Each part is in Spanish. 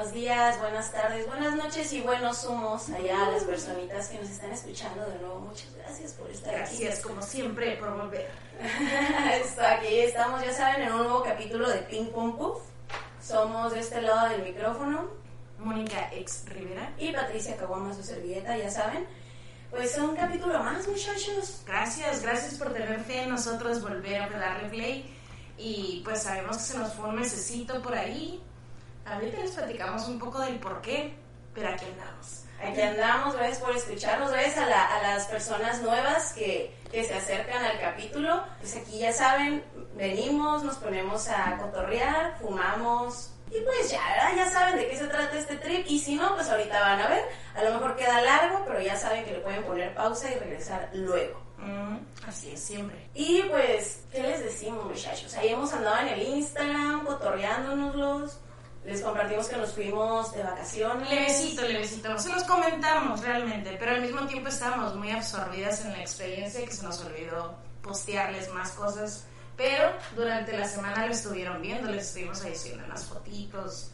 buenos días, buenas tardes, buenas noches y buenos humos allá a las personitas que nos están escuchando de nuevo. Muchas gracias por estar aquí. Gracias, como siempre, por volver. aquí estamos, ya saben, en un nuevo capítulo de Ping Pong Puff. Somos de este lado del micrófono. Mónica Ex Rivera. Y Patricia Caguama, su servilleta, ya saben. Pues un capítulo más, muchachos. Gracias, gracias por tener fe en nosotros, volver a darle play. Y pues sabemos que se nos fue un mesecito por ahí. Ahorita les platicamos un poco del por qué, pero aquí andamos. Aquí andamos, gracias por escucharnos, gracias a, la, a las personas nuevas que, que, se acercan al capítulo. Pues aquí ya saben, venimos, nos ponemos a cotorrear, fumamos, y pues ya, ¿verdad? Ya saben de qué se trata este trip. Y si no, pues ahorita van a ver. A lo mejor queda largo, pero ya saben que le pueden poner pausa y regresar luego. Mm, así es, siempre. Y pues, ¿qué les decimos, muchachos? Ahí hemos andado en el Instagram, cotorreándonoslos. Les compartimos que nos fuimos de vacaciones. Levecito, levecito. Se los comentamos realmente, pero al mismo tiempo estábamos muy absorbidas en la experiencia que se nos olvidó postearles más cosas pero durante la semana lo estuvieron viendo, les estuvimos haciendo unas fotitos,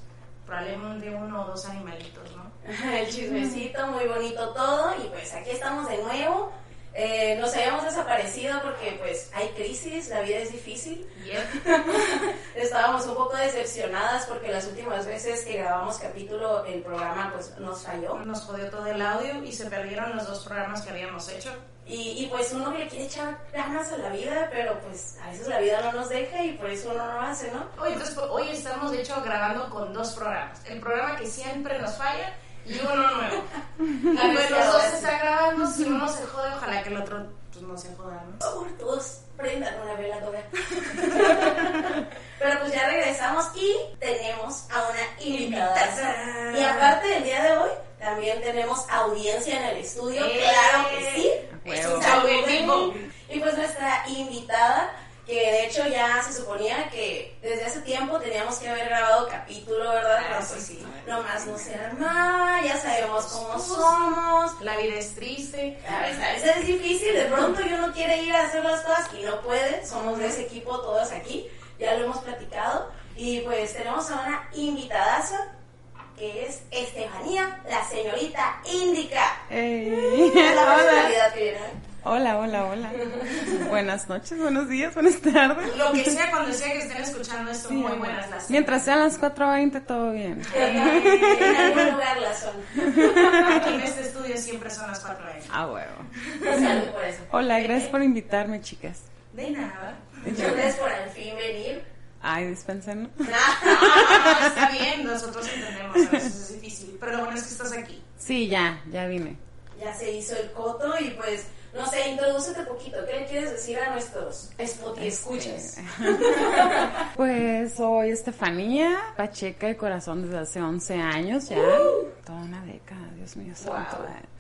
probablemente uno o dos animalitos, ¿no? El chismecito, muy bonito todo, y pues aquí estamos de nuevo. Eh, nos habíamos desaparecido porque pues hay crisis, la vida es difícil. Estábamos un poco decepcionadas porque las últimas veces que grabamos capítulo el programa pues nos falló. Nos jodió todo el audio y se perdieron los dos programas que habíamos hecho. Y, y, pues uno le quiere echar ganas a la vida, pero pues a veces la vida no nos deja y por eso uno no lo hace, ¿no? Hoy, entonces, hoy estamos de hecho grabando con dos programas. El programa que siempre nos falla y uno nuevo. pues los dos se están grabando, si uno se jode, ojalá que el otro pues, no se joda, ¿no? Por todos prendan una vela toda. Pero pues ya regresamos y tenemos a una invitada. Y aparte del día de hoy, también tenemos audiencia en el estudio, ¡Eh! claro que sí. Es un y pues nuestra invitada, que de hecho ya se suponía que desde hace tiempo teníamos que haber grabado capítulo, ¿verdad? Claro, pues sí. Nomás no se arma, ya sabemos cómo somos. La vida es triste. A veces es difícil, de pronto uno quiere ir a hacer las cosas y no puede. Somos de ese equipo todos aquí, ya lo hemos platicado. Y pues tenemos a una invitadaza que es Estefanía, la señorita Índica. Hola, hola, hola. buenas noches, buenos días, buenas tardes. Lo que sea cuando sea que estén escuchando esto, muy buenas las Mientras sean las 4.20, todo bien. en algún lugar las son. Aquí en este estudio siempre son las 4.20. Ah, huevo. Salud por eso. Hola, gracias por invitarme, chicas. De nada. Gracias por al fin venir. Ay, dispensen. No, no, está bien, nosotros entendemos, a veces es difícil, pero lo bueno es que estás aquí. Sí, ya, ya vine. Ya se hizo el coto y pues, no sé, introdúcete poquito. ¿Qué le quieres decir a nuestros spot y escuchas? pues soy Estefanía Pacheca de corazón desde hace 11 años ya. Uh. Toda una década, Dios mío santo. Eh.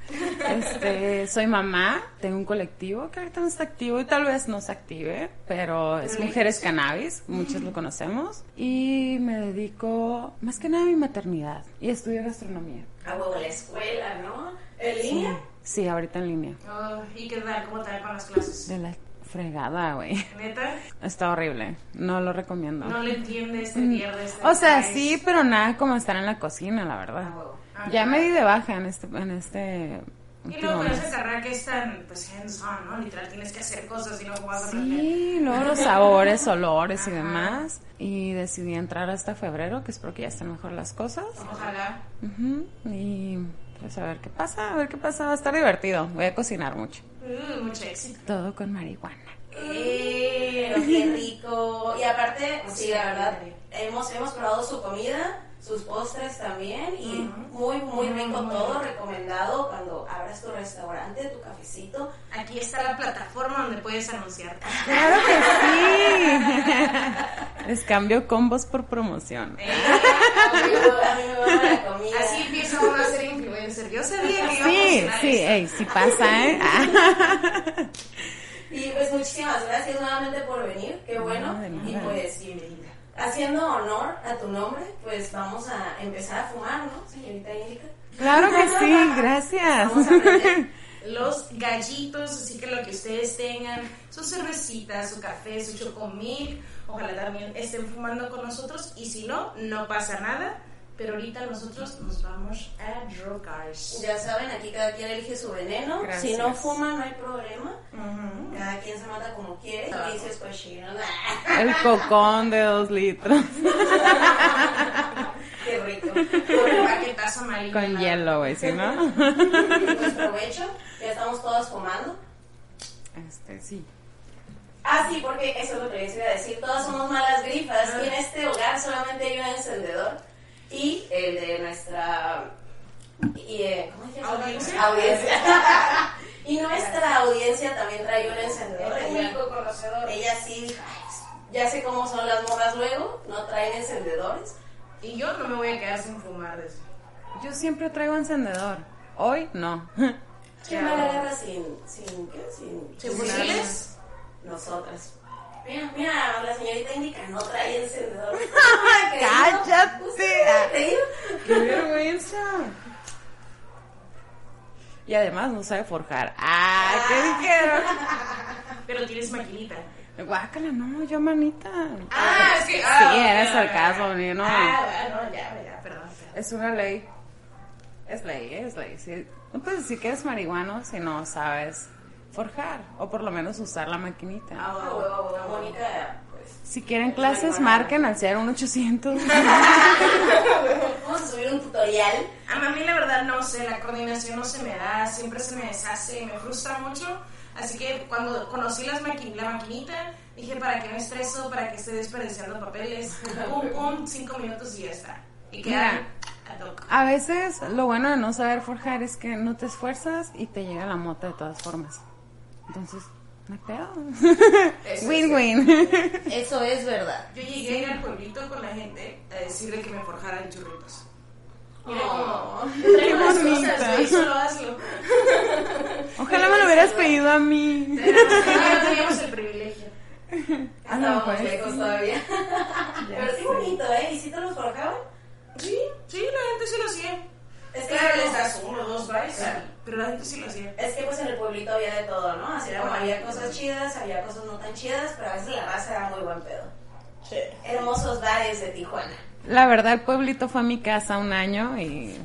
Este, soy mamá, tengo un colectivo que ahorita no está activo y tal vez no se active, pero es Mujeres Cannabis, muchos lo conocemos. Y me dedico más que nada a mi maternidad y estudio gastronomía. A huevo, la escuela, ¿no? ¿En línea? Sí, ahorita en línea. ¿Y qué tal? ¿Cómo te va con las clases? De la fregada, güey. ¿Neta? Está horrible. No lo recomiendo. No le entiendes, te pierdes. O sea, sí, pero nada como estar en la cocina, la verdad. Ah, ya me di de baja en este, en este y luego con esa carrera que es tan, pues, hands-on, ¿no? Literal, tienes que hacer cosas y no vas a Sí, luego los sabores, olores y demás. Y decidí entrar hasta febrero, que espero que ya estén mejor las cosas. Ojalá. Y pues a ver qué pasa, a ver qué pasa. Va a estar divertido. Voy a cocinar mucho. Uh, mucho éxito. Todo con marihuana. Eh, qué rico. Y aparte, sí, la verdad, hemos, hemos probado su comida sus postres también y muy, muy rico todo, recomendado cuando abras tu restaurante, tu cafecito. Aquí está la plataforma donde puedes anunciar. Claro que sí. Les cambio combos por promoción. Eh, a mí. Así empieza uno a ser influencer. Yo sabía que Sí, sí, ey, sí pasa, ¿eh? y pues muchísimas gracias nuevamente por venir, qué bueno. y pues bienvenida haciendo honor a tu nombre, pues vamos a empezar a fumar, ¿no, señorita Índica? Claro que sí, gracias. Vamos a los gallitos, así que lo que ustedes tengan, su cervecita, su café, su chocomil, ojalá también estén fumando con nosotros y si no, no pasa nada. Pero ahorita nosotros nos vamos a drogas. Ya saben, aquí cada quien elige su veneno. Gracias. Si no fuma, no hay problema. Ujú. Cada quien se mata como quiere. Ah. Y dices cochino. El cocón de dos litros Qué rico. Con el paquetazo amarillo. con hielo, güey, ¿sí no? Pues provecho. Ya estamos todos fumando. Este, sí. Ah, sí, porque eso es lo que les iba a decir. Todas somos malas grifas y en este hogar solamente hay un encendedor y el de nuestra y, eh. Audiencia. Audiencia. y nuestra audiencia también trae un encendedor. El Ella, público conocedor. ella sí dijo, "Ay, ya sé cómo son las morras luego, no traen encendedores. Y yo no me voy a quedar sin fumar de eso. Yo siempre traigo encendedor. Hoy no. ¿Quién me la agarra sin, sin, qué? Sin, ¿Sin fusiles? Nosotras. Mira, mira, la señorita indica, no trae encendedor. ¡Cállate! ¡Qué vergüenza! Y además no sabe forjar. ¡Ah! ¿Qué dijeron? Pero tienes maquinita. Guácala, no, yo manita. Ah, es que. Sí, ah, era ok, sarcasmo, no. Ah, bueno, ya, ya, perdón. perdón. Es una ley. Es ley, es ley. Sí. No puedes decir que eres marihuano si no sabes forjar. O por lo menos usar la maquinita. Ah, Ah, huevo, huevo, Mónica, pues. Si quieren clases, marquen al 01800. Vamos a subir un tutorial. A mí la verdad no sé, la coordinación no se me da, siempre se me deshace y me frustra mucho. Así que cuando conocí las maqui- la maquinita, dije, ¿para qué me estreso? ¿Para qué estoy desperdiciando papeles? Pum, pum, cinco minutos y ya está. Y queda. A veces lo bueno de no saber forjar es que no te esfuerzas y te llega la mota de todas formas. Entonces, no hay pedo. Eso Win-win. Eso es verdad. Yo llegué a ir al pueblito con la gente a decirle que me forjaran churritos. Oh. las bonita. cosas, solo hazlo. Ojalá me lo hubieras pedido a mí. Pero no teníamos el privilegio. Ah, no, pues. lejos todavía. Pero sí bonito, ¿eh? ¿Y si te los forjaban? Sí, sí, la gente sí lo hacía. Es que, Claro, les das uno dos Claro. pero la gente sí lo hacía. es que pues en el pueblito había de todo, ¿no? Así era como había cosas chidas, había cosas no tan chidas, pero a veces la raza era muy buen pedo. Hermosos bares de Tijuana. La verdad, el pueblito fue a mi casa un año y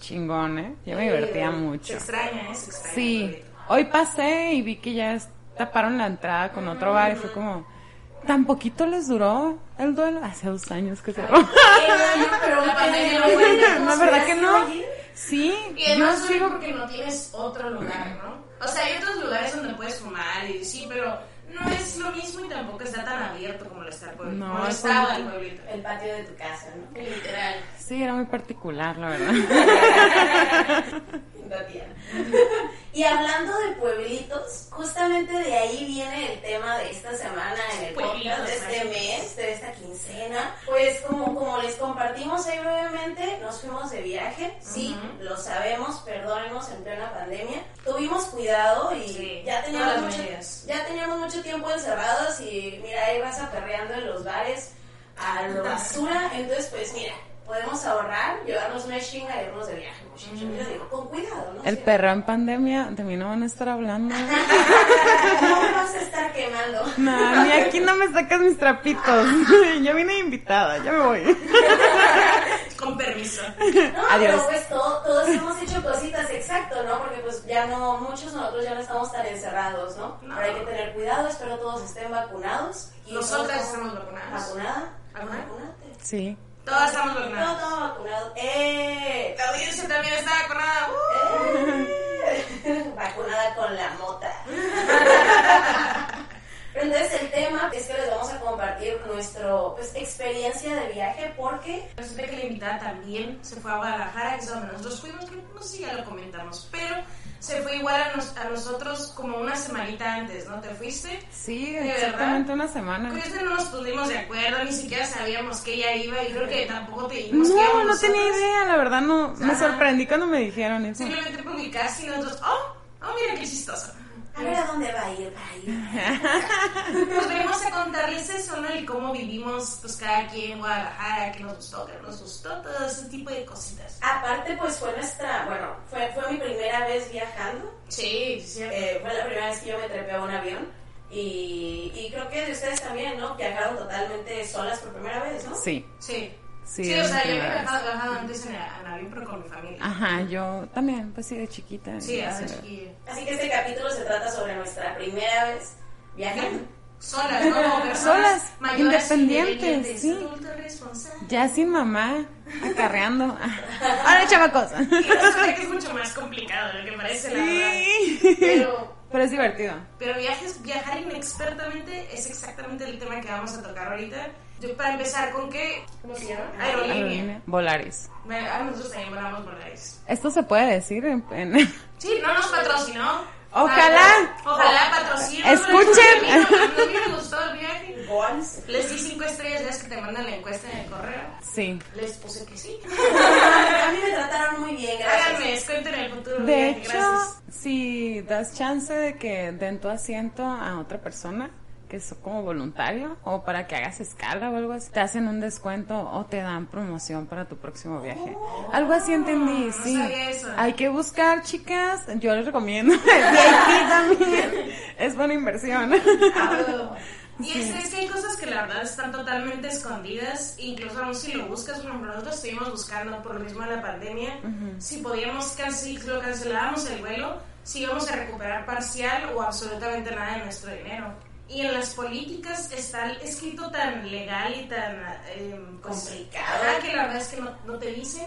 chingón, ¿eh? Yo me divertía Se mucho. extraña, ¿eh? Se extraña. Sí, hoy pasé y vi que ya taparon la entrada con otro bar y fue como, ¿tan poquito les duró el duelo? Hace dos años que cerró. pero La verdad que no. Sí, Y además solo sigo... porque no tienes otro lugar, ¿no? O sea, hay otros lugares donde puedes fumar y sí, pero no es lo mismo y tampoco está tan abierto como lo está el pueblito. No, estaba el pueblito-. El patio de tu casa, ¿no? Literal. Sí, era muy particular, la verdad. Y hablando de pueblitos, justamente de ahí viene el tema de esta semana en el podcast de este mes, de esta quincena. Pues como, como les compartimos ahí brevemente, nos fuimos de viaje, sí, Ujú. lo sabemos, perdónenos en plena pandemia. Tuvimos cuidado y Sí, ya, teníamos ya teníamos mucho tiempo encerrados y mira, ahí vas aperreando en los bares a lo basura. Entonces, pues mira, podemos ahorrar, llevarnos una chinga y irnos de viaje, muchachos. Yo digo, con cuidado, ¿no? El Sí. perro en pandemia, de mí no van a estar hablando. No me vas a estar quemando. No, ni aquí no me sacas mis trapitos. Yo vine invitada, ya me voy. Con permiso. No, Adiós. pero pues todo- todos hemos hecho cositas, exacto, ¿no? Porque pues ya no, muchos nosotros ya no estamos tan encerrados, ¿no? No. Pero hay que tener cuidado, espero todos estén vacunados. Aquí Nosotras todos estamos vacunadas. ¿Vacunada? ¿Vacunada? Vacunate. Sí. Todas estamos No, vacunadas. estamos vacunados. ¡Eh! La audiencia también está vacunada. ¡Uh! ¡Eh! Vacunada con la mota. Pero entonces el tema es que les vamos a compartir nuestra pues, experiencia de viaje porque Resulta que la invitada también se fue a Guadalajara, que es donde nosotros fuimos, que no sé si ya lo comentamos, pero se fue igual a, nos- a nosotros como una semanita antes, ¿no? ¿Te fuiste? Sí, ¿De exactamente verdad? una semana. Con este no nos pusimos de acuerdo, ni siquiera sabíamos que ella iba y creo que tampoco te dijimos que No, íbamos no tenía nosotros. idea, la verdad no. Me Ajá. sorprendí cuando me dijeron eso. Simplemente publicaste y nosotros, oh, oh, mira qué chistoso. A ver a dónde va a ir, va a ir. Pues venimos a contarles eso, ¿no? Y cómo vivimos, pues cada quien en Guadalajara, qué nos gustó, qué no nos gustó, todo ese tipo de cositas. Aparte pues fue nuestra, bueno, fue, fue mi primera vez viajando. Sí, sí. Eh, fue la primera vez que yo me trepé a un avión. Y, y creo que de ustedes también, ¿no? Viajaron totalmente solas por primera vez, ¿no? Sí, Sí. Sí, Sí, o sea, yo había viajado, viajado antes en, en avión, pero con mi familia. Ajá, yo también, pues sí, de chiquita. Sí, sé. chiquillo. Así que este capítulo se trata sobre nuestra primera vez viajando. Solas, ¿no? Como personas Solas, mayores, independientes, sí. adultos responsables. Ya sin mamá, acarreando. Ahora, chamacos. Y resulta que es mucho más complicado de lo que parece, la verdad. Sí. Pero, Pero es divertido. pero viajes, viajar inexpertamente es exactamente el tema que vamos a tocar ahorita. Yo, para empezar, ¿con qué? ¿Cómo se llama? Aerolínea. Aerolínea. Volaris. Ah, nosotros también volamos ahí. Esto se puede decir en... en- Sí, no nos patrocinó. Ojalá. Ah, Ojalá patrocinen. Escuchen. A mí me gustó el viaje. Les di cinco estrellas, ya es que te mandan la encuesta en el correo. Sí. Les puse que sí. A mí me trataron muy bien, gracias. Háganme, cuenten el futuro De viaje, hecho, gracias. si das chance de que den tu asiento a otra persona, que es como voluntario, o para que hagas escala o algo así, te hacen un descuento o te dan promoción para tu próximo viaje. Algo así entendí, sí. sabía eso. Hay que buscar, chicas, yo les recomiendo. También es buena inversión. Y es, es que hay cosas que la verdad están totalmente escondidas, incluso aún si lo buscas, por ejemplo, nosotros estuvimos buscando por lo mismo de la pandemia, si podíamos cancelar, lo cancelábamos el vuelo, si íbamos a recuperar parcial o absolutamente nada de nuestro dinero. Y en las políticas está escrito tan legal y tan eh, Complicado. complicado que la verdad es que no, no te dicen.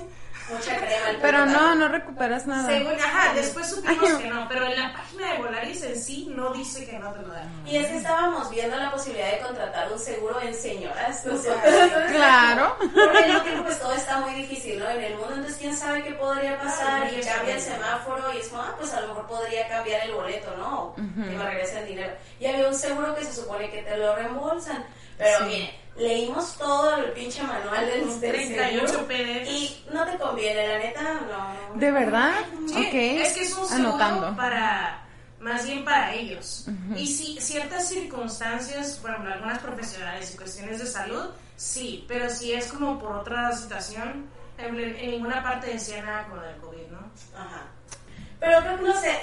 Mucha crema. Pero no, no recuperas nada. Según, ajá, después supimos Ay. que no, pero en la página de Volaris en sí no dice que no te lo dan. Y es que estábamos viendo la posibilidad de contratar un seguro en señoras. nosotros. Claro. Porque al mismo tiempo pues todo está muy difícil, ¿no? En el mundo, entonces quién sabe qué podría pasar y cambia el semáforo y es como, ah, pues a lo mejor podría cambiar el boleto, ¿no? O Que me regresen el dinero. Y había un seguro que se supone que te lo reembolsan. Pero mire, leímos todo el pinche manual del, del 38 seguro PDFs. y no te conviene, la neta, no. ¿De verdad? Sí, ok. es que es un seguro Anotando. para, más bien para ellos. Y si ciertas circunstancias, por ejemplo, algunas profesionales y cuestiones de salud, sí, pero si es como por otra situación, en ninguna parte decía nada con el COVID, ¿no? Ajá. Pero creo que no sé,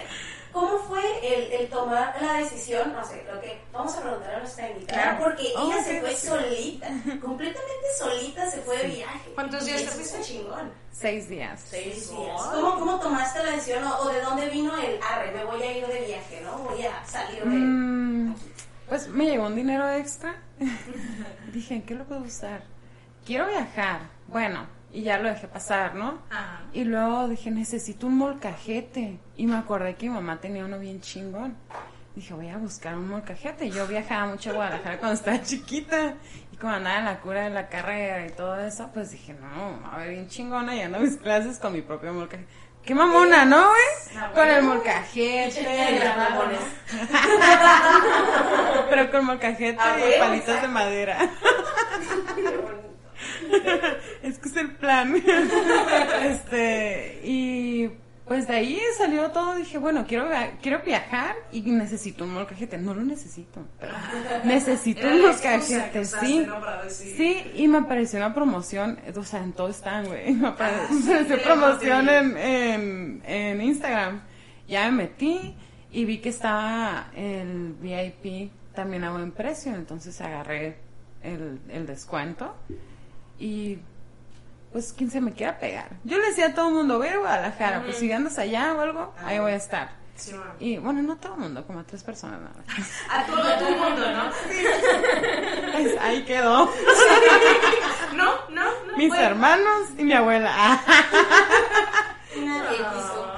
¿cómo fue el, el tomar la decisión? No sé, creo que vamos a preguntar a nuestra invitada, Claro. porque Oh, ella se fue sí. solita, completamente solita se fue de viaje. ¿Cuántos días te fuiste? chingón. Seis días. Seis días. ¿Cómo, ¿Cómo tomaste la decisión o, o de dónde vino el arre? Me voy a ir de viaje, ¿no? Voy a salir de. Mm, pues me llegó un dinero extra. Dije, ¿qué lo puedo usar? Quiero viajar. Bueno, y ya lo dejé pasar, ¿no? Ajá. Y luego dije, necesito un molcajete. Y me acordé que mi mamá tenía uno bien chingón. Dije, voy a buscar un molcajete. Yo viajaba mucho a Guadalajara cuando estaba chiquita. Y como andaba en la cura de la carrera y todo eso, pues dije, no, a ver, bien chingona. Y ando a mis clases con mi propio molcajete. Qué mamona, ¿no, güey? Ah, Con el molcajete. Pero con molcajete y bueno, palitos de madera. Es que es el plan. Este, y pues de ahí salió todo. Dije, bueno, quiero, quiero viajar y necesito un molcajete. No lo necesito, necesito Era un molcajete, sí. decir- Sí, y me apareció una promoción, o sea, en todo están, güey. Me Ah, me sí, apareció promoción en, en, en Instagram. Ya me metí y vi que estaba el VIP también a buen precio, entonces agarré el, el descuento y pues quien se me quiera pegar. Yo le decía a todo el mundo, ve a Guadalajara, pues si andas allá o algo, ahí voy a estar. Sí. Y bueno, no todo el mundo, como a tres personas nada más. A todo, el mundo, ¿no? Pues, ahí quedó. No, no, no. Mis bueno. hermanos y mi abuela. Nadie quiso.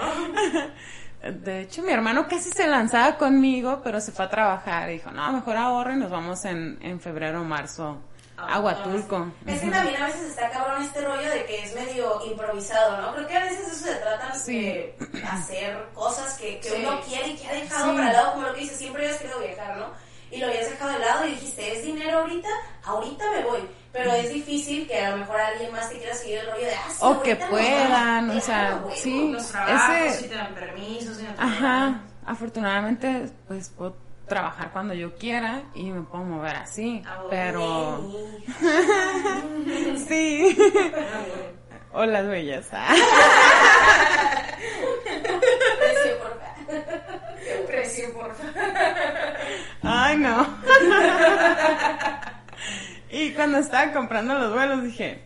De hecho, mi hermano casi se lanzaba conmigo, pero se fue a trabajar. Dijo, no, mejor ahorro y nos vamos en, en febrero o marzo a Huatulco. Es que también a veces está cabrón este rollo de que es medio improvisado, ¿no? Creo que a veces eso se trata Sí. de hacer cosas que, que Sí. uno quiere y que ha dejado Sí. para el lado, como lo que dices, siempre habías querido viajar, ¿no? Y lo habías dejado de lado y dijiste, ¿es dinero ahorita? Ahorita me voy. Pero es difícil que a lo mejor alguien más te quiera seguir el rollo de, ah, sí, O que puedan, vamos". o sea, sí. Los trabajos, Ese- si te dan permisos, si no te Ajá, dan. afortunadamente, pues puedo trabajar cuando yo quiera y me puedo mover así. Ah, Pero sí. Hola, bellas. precio, por favor. Precio, por favor. Ay, no. y cuando estaba comprando los vuelos dije,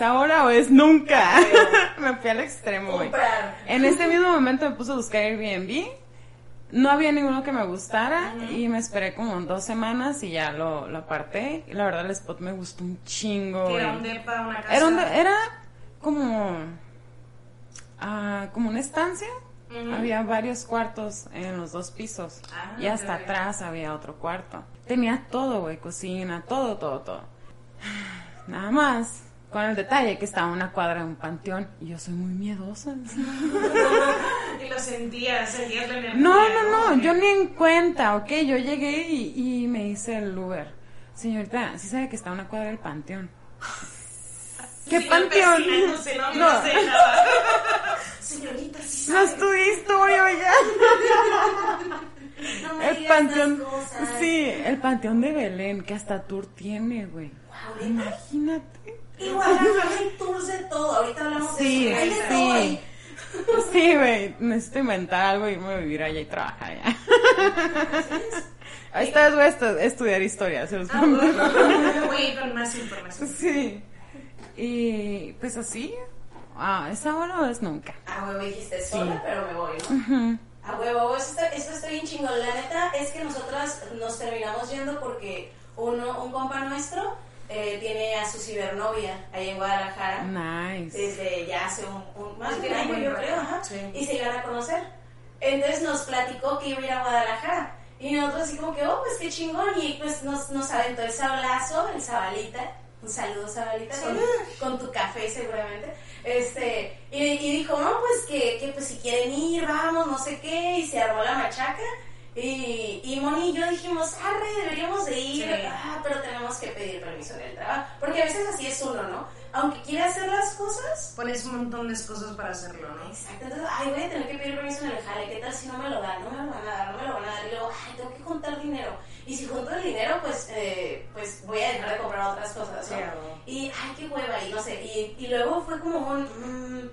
ahora o es nunca. me fui al extremo. Comprar. En ese mismo momento me puse a buscar Airbnb. No había ninguno que me gustara y me esperé como dos semanas y ya lo, lo aparté. Y la verdad el spot me gustó un chingo, güey. era un depa, una casa. Era, un de- era como, ah, como una estancia. Había varios cuartos en los dos pisos. Ah, y hasta atrás había otro cuarto. Tenía todo, güey, cocina, todo, todo, todo. Nada más. Con el detalle que estaba a una cuadra de un panteón y yo soy muy miedosa. Lo sentías, sentías la energía. No, no, no, yo ni en cuenta, ok. Yo llegué y, y me hice el Uber. Señorita, sí sabe que está a una cuadra del panteón. ¿Qué Sí, panteón? No, No. no sé nada. Señorita, sí No sabe. estudié historia ya. No me El digas panteón. cosas. Sí, el panteón de Belén, que hasta tour tiene, güey. Wow. Imagínate. Guadalajara hay tours de todo. Ahorita hablamos Sí, de eso. Hay de sí. todo. Sí, güey. Necesito inventar algo y irme a vivir allá y trabajar allá. Esta vez voy a estu- estudiar historia, se los Ah, prometo. Voy a ir con más información. Sí. Y pues así. Ah, ¿es ahora o es nunca? A huevo dijiste sola, Sí. pero me voy, ¿no? Ujú. A huevo, eso está, eso está bien chingón. La neta es que nosotras nos terminamos yendo porque uno, un compa nuestro eh, tiene a su cibernovia ahí en Guadalajara. Nice. Desde ya hace un, un- más de un año, yo creo, ajá. sí. Y se iban a conocer. Entonces nos platicó que iba a ir a Guadalajara. Y nosotros así como que, oh, pues qué chingón. Y pues nos, nos aventó el sablazo, el sabalita. Un saludo, sabalita, con, con tu café seguramente. Este, y, y dijo, no, pues que, que pues si quieren ir, vamos, no sé qué. Y se armó la machaca. Y, y Moni y yo dijimos, arre, deberíamos de ir. Sí. Ah, pero tenemos que pedir permiso en el trabajo. Porque a veces así es uno, ¿no? Aunque quiera hacer las cosas, Pones un montón de cosas para hacerlo, ¿no? Exacto, entonces, ay, voy a tener que pedir permiso en el jale, ¿qué tal si no me lo dan? No me lo van a dar, no me lo van a dar, y luego, ay, tengo que juntar dinero, y si junto el dinero, pues, eh, pues voy a dejar de comprar otras cosas. Y, ay, qué hueva, y no sé, y, y luego fue como un, mm,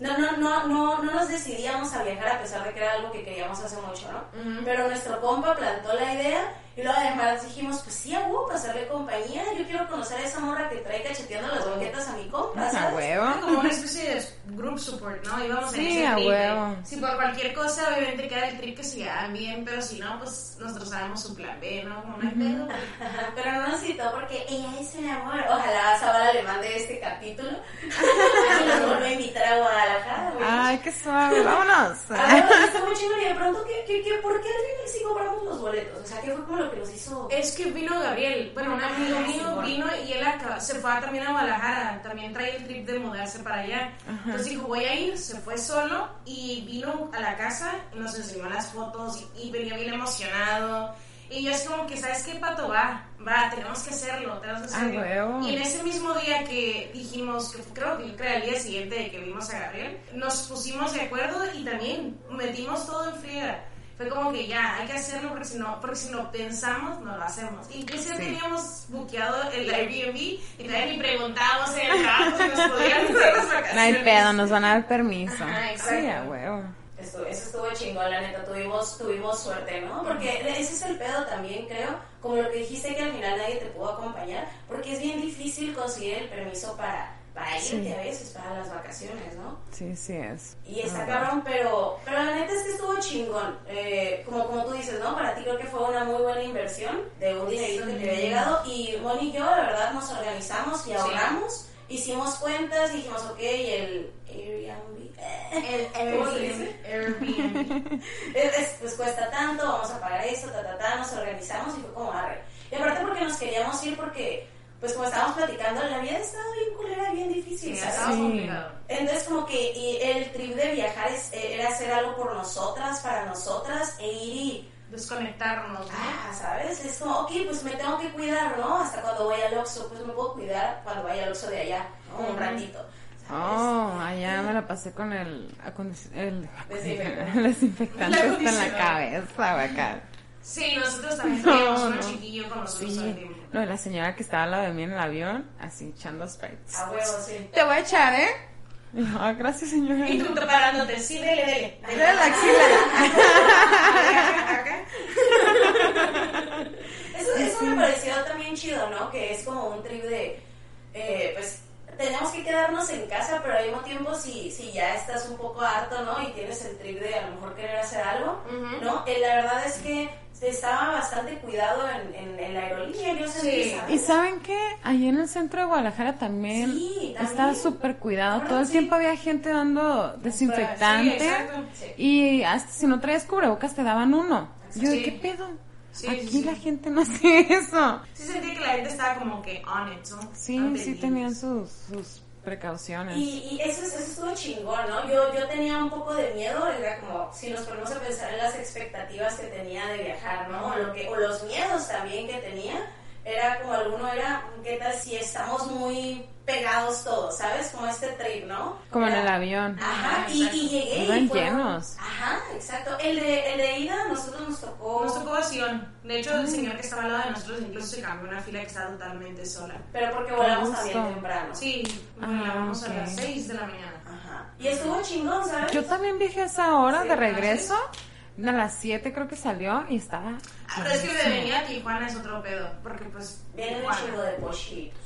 no, no, no, no, no nos decidíamos a viajar a pesar de que era algo que queríamos hace mucho, ¿no? Pero nuestro compa plantó la idea y luego además dijimos, pues sí, a huevo, pasarle compañía. Yo quiero conocer a esa morra que trae cacheteando las banquetas a mi compa, A huevo. Como una especie de group support, ¿no? Íbamos en Sí, ese a trip huevo. Si por cualquier cosa, obviamente queda el trip que se llevan bien, pero si no, pues nosotros sabemos su plan B, ¿no? Como no hay pedo. Pero no nos citó porque ella es un amor. Ojalá Zabala le mande este capítulo. nos vuelve a invitar a Guadalajara. güey. Ay, qué suave. Vámonos. A ver, está muy chingón y de pronto, ¿qué, qué, qué, ¿por qué al final sí compramos los boletos? O sea, ¿qué fue como lo que nos hizo? Es que vino Gabriel, bueno, un amigo mío vino y él acá- se fue a- también a Guadalajara, también trae el trip de mudarse para allá. Entonces dijo, voy a ir, se fue solo y vino a la casa y nos enseñó las fotos y, y venía bien emocionado. Y yo es como que, ¿sabes qué, Pato? Va, va, tenemos que hacerlo, tenemos que Ah, hacerlo. huevo. y en ese mismo día que dijimos, que fue- creo que era el día siguiente de que vimos a Gabriel, nos pusimos de acuerdo y también metimos todo en friega. Fue como que ya, hay que hacerlo porque si no, porque si lo pensamos, no lo hacemos. Inclusive Sí. teníamos buqueado el Airbnb y todavía ni preguntábamos en el trabajo si nos podían hacer las vacaciones. No hay pedo, nos van a dar permiso. Ajá, exacto. Sí, a huevo. Eso, eso estuvo chingón, la neta, tuvimos, tuvimos suerte, ¿no? Porque ese es el pedo también, creo, como lo que dijiste que al final nadie te pudo acompañar, porque es bien difícil conseguir el permiso para, para irte Sí. a veces, para las vacaciones, ¿no? Sí, sí es. Y está Ah, cabrón, pero, pero la neta es que estuvo chingón. Eh, como, como tú dices, ¿no? Para ti creo que fue una muy buena inversión de un dinerito que te había llegado. Y Moni y yo, la verdad, nos organizamos y ahorramos. Hicimos cuentas y dijimos, ok, el Airbnb. El ¿Cómo se Airbnb. dice? Airbnb. Es- es- pues cuesta tanto, vamos a pagar esto, ta, ta, ta, nos organizamos y fue como arre. Y aparte porque nos queríamos ir porque, pues como estábamos platicando, la vida estaba bien culera, bien difícil, Sí, ¿sabes? Sí. Entonces como que y el trip de viajar es- eh, era hacer algo por nosotras, para nosotras, e ir y, Desconectarnos, ¿no? ah, ¿sabes? Es como, ok, pues me tengo que cuidar, ¿no? Hasta cuando voy al Oxxo, pues me puedo cuidar cuando vaya al Oxxo de allá, ¿no? Un ratito. Oh, allá me la pasé con el, el, Desinfectante. el desinfectante en la cabeza, acá. Sí, nosotros también teníamos No, un no. chiquillo con nosotros Sí. No, la señora que estaba al lado de mí en el avión, así echando sprites. A huevo, sí. Te voy a echar, ¿eh? Ah, gracias, señora. Y tú preparándote, sí, dele, dele. Dale la axila. Acá. Eso, eso me pareció también chido, ¿no? Que es como un trip de, eh, pues, tenemos que quedarnos en casa, pero al mismo tiempo si, si ya estás un poco harto, ¿no? Y tienes el trip de a lo mejor querer hacer algo, ¿no? Eh, la verdad es que estaba bastante cuidado en, en, en la aerolínea, yo Sí. ¿sabes? Y saben que allí en el centro de Guadalajara también, Sí, también. estaba súper cuidado. Todo el sí. tiempo había gente dando desinfectante. Y hasta si no traías cubrebocas te daban uno. Yo. ¿qué pedo? Sí, Aquí sí, la gente no hace eso. Sí sentí que la gente estaba como que on it, ¿no? Sí, sí tenían sus, sus precauciones. Y, y eso, eso estuvo chingón, ¿no? Yo, yo tenía un poco de miedo, era como, si nos ponemos a pensar en las expectativas que tenía de viajar, ¿no? O, lo que, o los miedos también que tenía, era como alguno era, ¿qué tal si estamos muy pegados todos, ¿sabes? Como este trip, ¿no? Como en el avión. Ajá, y, y llegué Iban y fueron- llenos. Ajá, exacto. El de, el de ida, nosotros nos tocó... Nos tocó vacío. De hecho, el señor que estaba al lado de nosotros incluso se cambió una fila que estaba totalmente sola. Pero porque volamos gusto. también temprano. Sí, Ah, ok. a las 6 de la mañana. Ajá. Y estuvo chingón, ¿sabes? Yo también viajé a esa hora Sí, de ¿ah, regreso. A las 7 creo que salió y estaba. Ah, pero es que de venir a Tijuana es otro pedo, porque pues... Viene un chingo de pochitos.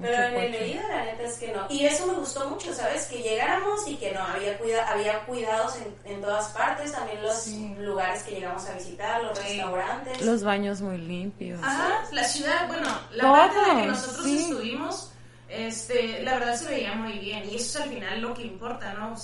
Pero en el leído la neta es que no. Y eso me gustó mucho, ¿sabes? Que llegáramos y que no, había, cuida había cuidados en, en todas partes, también los Sí. lugares que llegamos a visitar, los Sí. restaurantes. Los baños muy limpios. Ajá, la ciudad, bueno, la Todo, parte en la que nosotros sí. estuvimos, este, la verdad se veía muy bien y eso es al final lo que importa, ¿no?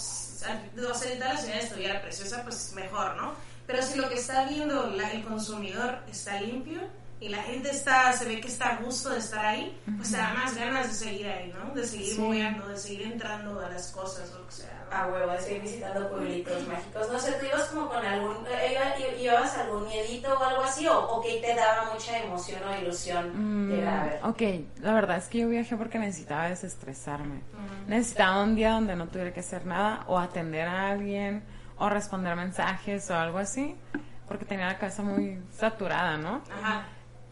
Si toda la ciudad estuviera preciosa, pues mejor, ¿no? Pero si lo que está viendo la- el consumidor está limpio y la gente está, se ve que está a gusto de estar ahí, pues te da más ganas de seguir ahí, ¿no? De seguir Sí. moviendo, de seguir entrando a las cosas o lo que sea. ¿no? A huevo, de seguir visitando pueblitos mágicos. No sé, ¿tú ibas como con algún... eh, iba- ¿Llevabas algún miedito o algo así? ¿O, o que te daba mucha emoción o ilusión Mm, llegar a ver? ok, la verdad es que yo viajé porque necesitaba desestresarme. Necesitaba un día donde no tuviera que hacer nada o atender a alguien o responder mensajes o algo así porque tenía la cabeza muy saturada, ¿no? Ajá.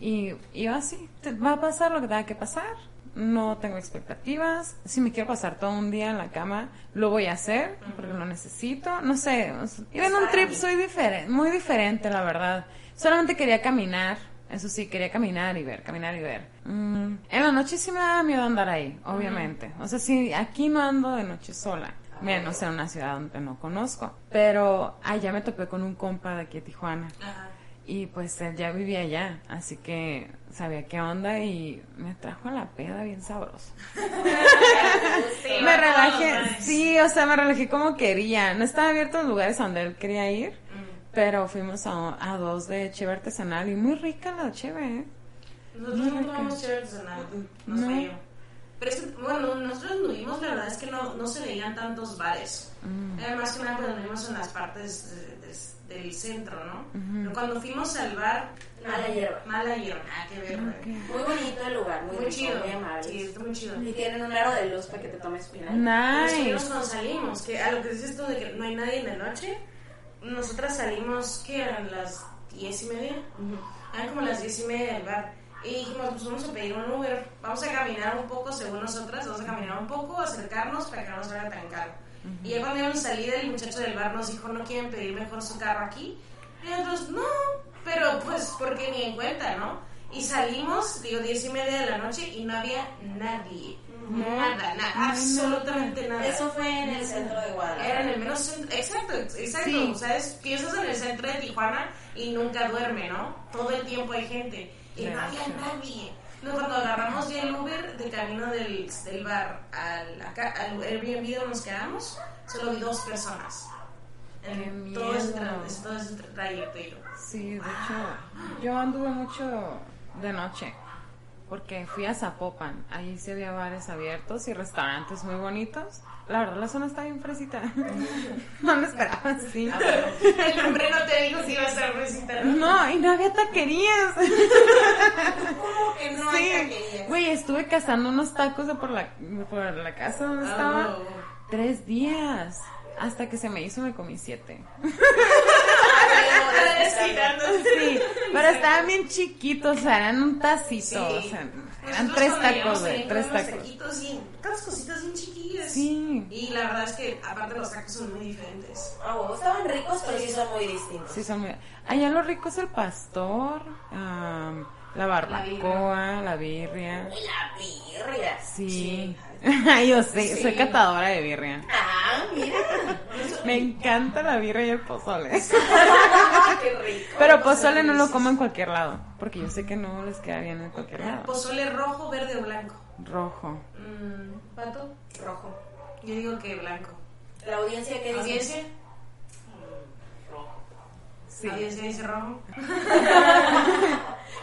Y iba así, va a pasar lo que tenga que pasar, no tengo expectativas, si me quiero pasar todo un día en la cama, lo voy a hacer porque lo necesito, no sé, iba en un trip soy diferente, muy diferente la verdad, solamente quería caminar, eso sí, quería caminar y ver, caminar y ver. Mm, en la noche sí me daba miedo andar ahí, obviamente, o sea, sí, aquí no ando de noche sola. Menos en una ciudad donde no conozco. Pero allá me topé con un compa de aquí de Tijuana. Ajá. Y pues él ya vivía allá, así que sabía qué onda y me trajo a la peda bien sabroso. Sí, me relajé, sí, o sea, me relajé como quería. No estaba abierto los lugares a donde él quería ir, Mm. pero fuimos a, a dos de cheve artesanal y muy rica la cheve, ¿eh? Nosotros no tomamos cheve artesanal, no, No. sé yo. Pero es que, bueno, nosotros anduvimos, la verdad es que no, no se veían tantos bares. Mm. Era más que nada cuando anduvimos en las partes de- del centro, ¿no? Pero cuando fuimos al bar... Mala hierba. Mala hierba, nada que ver. Ok. Muy bonito el lugar, muy, Muy rico, chido. muy amable. Sí, está muy chido. Y tienen un aro de luz para que te tomes final. Nosotros Nice. cuando salimos, que a lo que dices tú de que no hay nadie en la noche, nosotras salimos, que eran las diez y media, eran como las diez y media del bar. Y dijimos, pues vamos a pedir un Uber, vamos a caminar un poco según nosotras, vamos a caminar un poco, acercarnos para que no nos haga tan caro. Y ya cuando íbamos a salir, el muchacho del bar nos dijo, ¿no quieren pedir mejor su carro aquí? Y nosotros, no, pero pues porque ni en cuenta, ¿no? Y salimos, digo, diez y media de la noche y no había nadie. Nada, nada, absolutamente nada. Eso fue en el centro de Guadalajara. Era en el menos centro, exacto, exacto, Sí. o sea, es- piensas en el centro de Tijuana y nunca duerme, ¿no? Todo el tiempo hay gente y no había nadie. Luego cuando agarramos ya el Uber de camino del, del bar al, al Airbnb donde nos quedamos, solo vi dos personas. En Qué todo ese, todo ese tra- trayecto. Sí, de hecho, yo anduve mucho de noche porque fui a Zapopan. Ahí sí había bares abiertos y restaurantes muy bonitos. La verdad, la zona está bien fresita. No me esperaba así. El nombre no te digo si iba a ser fresita, ¿no? Y no había taquerías. ¿Cómo que no hay Sí, taquerías? güey, estuve cazando unos tacos de por la, por la casa donde Ah, estaba. Tres días. Hasta que se me hizo, me comí siete. Sí, pero estaban bien chiquitos, o sea, eran un tacito, Sí. o sea, eran tres tacos, güey, tres tacos. y todas cositas bien chiquillas. Sí. Y la verdad es que aparte los tacos son muy diferentes. Ah, huevo, estaban ricos, pero sí son muy distintos. Sí, son muy... Allá lo rico es el pastor, am, la barbacoa, la birria. La birria. Sí, Yo sí, soy catadora de birria. Ah, mira. Me encanta la birria y el pozole. Qué rico. Pero pozole no lo como en cualquier lado, porque yo sé que no les queda bien en cualquier lado. Pozole rojo, verde o blanco. Rojo. Mm, ¿Pato? Rojo. Yo digo que blanco. La audiencia que dice. ¿Audiencia? Sí. ¿Audiencia dice rojo?